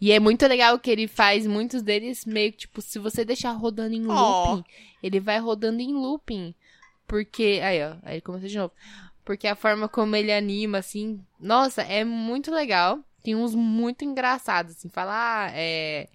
E é muito legal que ele faz muitos deles meio que, tipo, se você deixar rodando em looping, ele vai rodando em looping. Porque. Aí, ó. Aí começa de novo. Porque a forma como ele anima, assim. Nossa, é muito legal. Tem uns muito engraçados, assim. Falar, ah, é.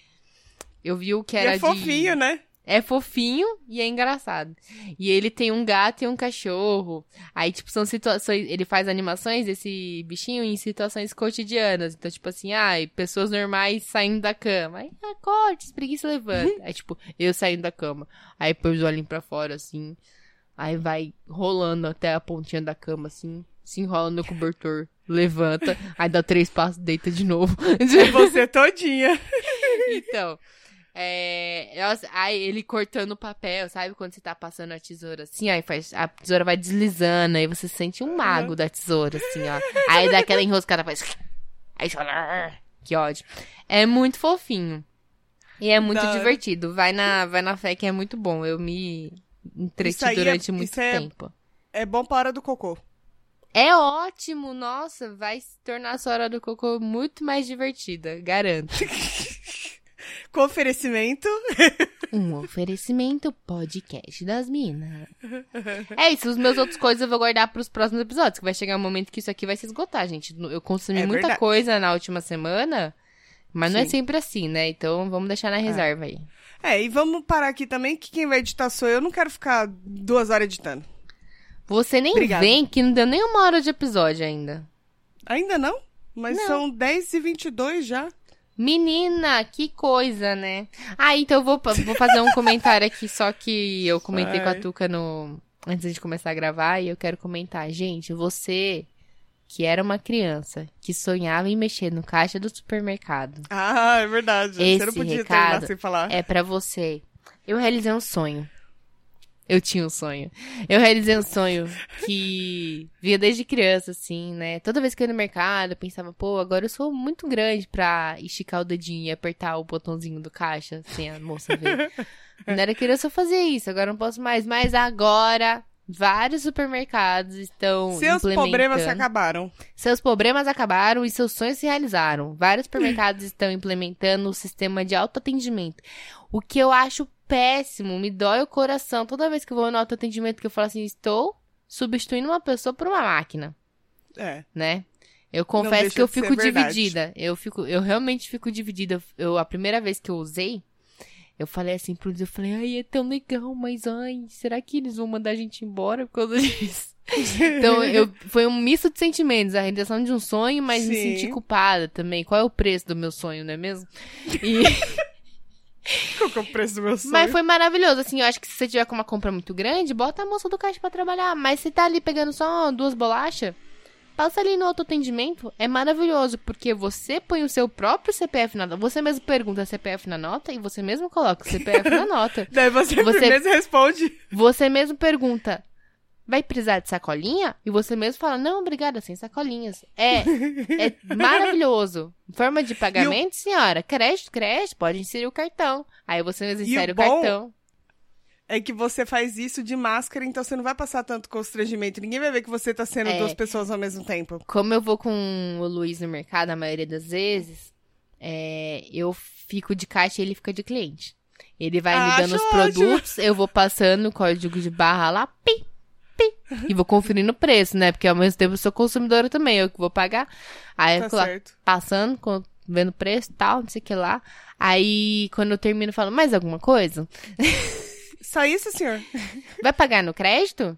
Eu vi o que E era é de. fofinho, né? É fofinho e é engraçado. E ele tem um gato e um cachorro. Aí, tipo, são situações. Ele faz animações desse bichinho em situações cotidianas. Então, tipo assim, ai, pessoas normais saindo da cama. Aí, acorde, espreguiça, levanta. Aí, tipo, eu saindo da cama. Aí pôs o olhinho pra fora, assim. Aí vai rolando até a pontinha da cama, assim. Se enrola no cobertor, levanta. Aí dá três passos, deita de novo. É você todinha. Então, é, nossa, aí ele cortando o papel, sabe? Quando você tá passando a tesoura assim, aí faz, a tesoura vai deslizando, aí você sente um mago da tesoura, assim, ó. Aí dá aquela enroscada, faz. Aí. "Ah", Que ódio. É muito fofinho. E é muito hora. divertido. Vai na, vai na fé que é muito bom. Eu me entreti Isso aí é- durante muito isso é- tempo. É bom pra hora do cocô. É ótimo, nossa, vai se tornar a sua hora do cocô muito mais divertida, garanto. Com oferecimento. Um oferecimento podcast das minas. É isso, os meus outros coisas eu vou guardar pros próximos episódios, que vai chegar um momento que isso aqui vai se esgotar, gente. Eu consumi É muita verdade. coisa na última semana, mas não é Sim. sempre assim, né? Então vamos deixar na reserva aí. É, e vamos parar aqui também, que quem vai editar sou eu. Eu não quero ficar duas horas editando. Você nem Obrigada. vem que não deu nem uma hora de episódio ainda. Ainda não? Mas Não. são 10 e 22 já. Menina, que coisa, né? Ah, então eu vou, vou fazer um comentário aqui, só que eu comentei com a. Tuca no. Antes de começar a gravar, e eu quero comentar. Gente, você que era uma criança que sonhava em mexer no caixa do supermercado, Ah, é verdade. Você não Esse podia recado sem falar. é pra você. Eu realizei um sonho. Eu tinha um sonho. Eu realizei um sonho que via desde criança, assim, né? Toda vez que eu ia no mercado, eu pensava, pô, agora eu sou muito grande pra esticar o dedinho e apertar o botãozinho do caixa sem a moça ver. Quando era criança eu fazia isso, agora eu não posso mais. Mas agora, vários supermercados estão Seus problemas se acabaram. Seus problemas acabaram e seus sonhos se realizaram. Vários supermercados estão implementando o sistema de autoatendimento. O que eu acho péssimo, me dói o coração toda vez que eu vou no autoatendimento que eu falo assim, estou substituindo uma pessoa por uma máquina, É. né? Eu confesso que eu fico dividida. Eu fico, eu realmente fico dividida. Eu a primeira vez que eu usei, eu falei assim pro Luiz, eu falei, ai, é tão legal, mas ai, será que eles vão mandar a gente embora por causa disso? Então, eu, foi um misto de sentimentos, a realização de um sonho, mas me Sim. senti culpada também. Qual é o preço do meu sonho, não é mesmo? E, Qual que é o preço do meu sonho? mas foi maravilhoso, assim, eu acho que se você tiver com uma compra muito grande, bota a moça do caixa pra trabalhar. Mas se tá ali pegando só duas bolachas, passa ali no autoatendimento, é maravilhoso, porque você põe o seu próprio CPF na nota, você mesmo pergunta CPF na nota e você mesmo coloca o CPF na nota. Daí você, Você- mesmo responde. Você mesmo pergunta, vai precisar de sacolinha? E você mesmo fala, não, obrigada, sem sacolinhas. É, é maravilhoso. Forma de pagamento, senhora. Crédito, crédito, pode inserir o cartão. Aí você mesmo E o insere o, bom- cartão. É que você faz isso de máscara, então você não vai passar tanto constrangimento. Ninguém vai ver que você tá sendo É. duas pessoas ao mesmo tempo. Como eu vou com o Luiz no mercado, a maioria das vezes, é, eu fico de caixa e ele fica de cliente. Ele vai me Acho dando os ótimo. produtos, eu vou passando o código de barra lá, pi, pi, e vou conferindo o preço, né? Porque ao mesmo tempo eu sou consumidora também, eu que vou pagar. Aí eu Tá fico lá passando, vendo preço e tal, não sei o que lá. Aí, quando eu termino, eu falo, mais alguma coisa? Só isso, senhor? Vai pagar no crédito?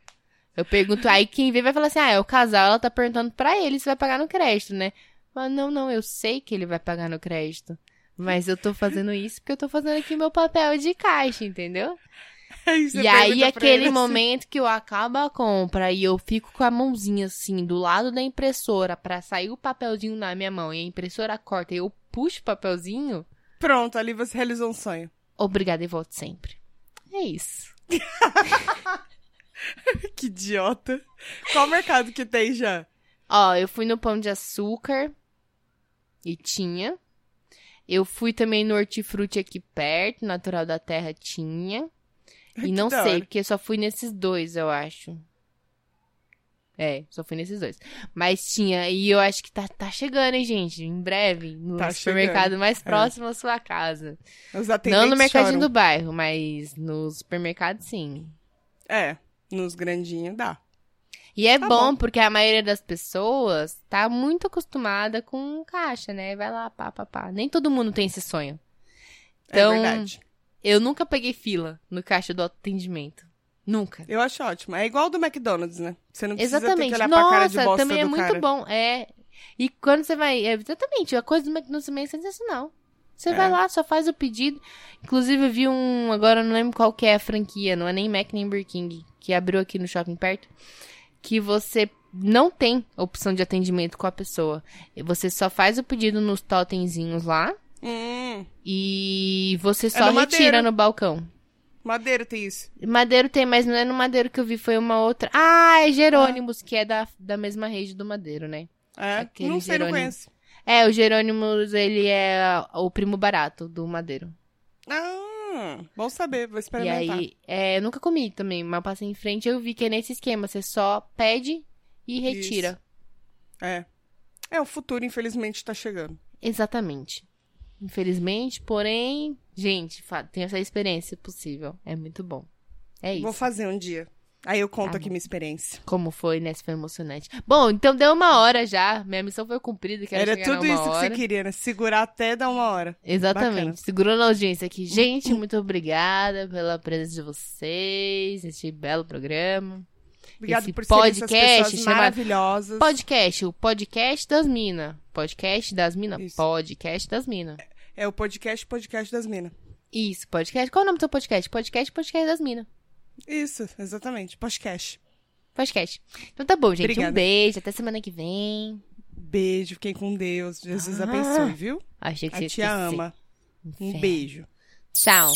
Eu pergunto, aí quem vê vai falar assim, ah, é o casal, ela tá perguntando pra ele se vai pagar no crédito, né? Mas não, não, eu sei que ele vai pagar no crédito. Mas eu tô fazendo isso porque eu tô fazendo aqui meu papel de caixa, entendeu? Aí e aí, aquele ele assim, momento que eu acabo a compra e eu fico com a mãozinha assim, do lado da impressora, pra sair o papelzinho na minha mão e a impressora corta e eu puxo o papelzinho, Pronto, ali você realizou um sonho. obrigada e volte sempre. É isso. Que idiota. Qual mercado que tem já? Ó, eu fui no Pão de Açúcar e tinha. Eu fui também no Hortifruti aqui perto, Natural da Terra tinha. E que não sei, hora. porque só fui nesses dois, eu acho. É, só fui nesses dois. Mas tinha, e eu acho que tá, tá chegando, hein, gente? Em breve, no Tá supermercado chegando. mais É. próximo à sua casa. Não no mercadinho choram. do bairro, mas no supermercado, sim. É, nos grandinhos dá. E é Tá bom, bom. porque a maioria das pessoas tá muito acostumada com caixa, né? Vai lá, pá, pá, pá. Nem todo mundo tem esse sonho. Então, é verdade. eu nunca peguei fila no caixa do atendimento. Nunca. Eu acho ótimo. É igual do McDonald's, né? Você não precisa ter Exatamente. que olhar pra cara de Nossa, bosta também é muito cara. bom. É. E quando você vai. é, exatamente, a coisa do McDonald's também é sensacional. Você É. vai lá, só faz o pedido. Inclusive, eu vi um. Agora eu não lembro qual que é a franquia, não é nem Mac nem Burger King, que abriu aqui no shopping perto. Que você não tem opção de atendimento com a pessoa. Você só faz o pedido nos totemzinhos lá Hum, e você É só no retira Madeiro. no balcão. Madeira tem isso. Madeiro tem, mas não é no Madeiro que eu vi, foi uma outra. Ah, é Jerônimos, que é da, da mesma rede do Madeiro, né? É, Aquele não sei, não Jerônimo. conheço. É, o Jerônimos, ele é o primo barato do Madeiro. Ah, bom saber, vou E experimentar. aí, é, eu nunca comi também, mas passei em frente eu vi que é nesse esquema, você só pede e retira. É. É, o futuro, infelizmente, tá chegando. Exatamente. Infelizmente, porém, gente, tem essa experiência possível. É muito bom. É isso. Vou fazer um dia. Aí eu conto Tá aqui minha experiência. Como foi, né? Se foi emocionante. Bom, então deu uma hora já. Minha missão foi cumprida. Era tudo isso que hora. você queria, né? Segurar até dar uma hora. Exatamente. Bacana. Segurando a audiência aqui. Gente, muito obrigada pela presença de vocês neste belo programa. Obrigado Esse por serem essas podcast pessoas maravilhosas. Podcast, o podcast das minas. Podcast das minas? Podcast das minas. É o podcast Podcast das Minas. Isso, podcast. Qual é o nome do seu podcast? Podcast, podcast das minas. Isso, exatamente. Podcast. Podcast. Então tá bom, gente. Obrigada. Um beijo. Até semana que vem. Beijo, fiquem com Deus. Jesus Ah. abençoe, viu? Achei que A você tia ama. Um beijo. Tchau.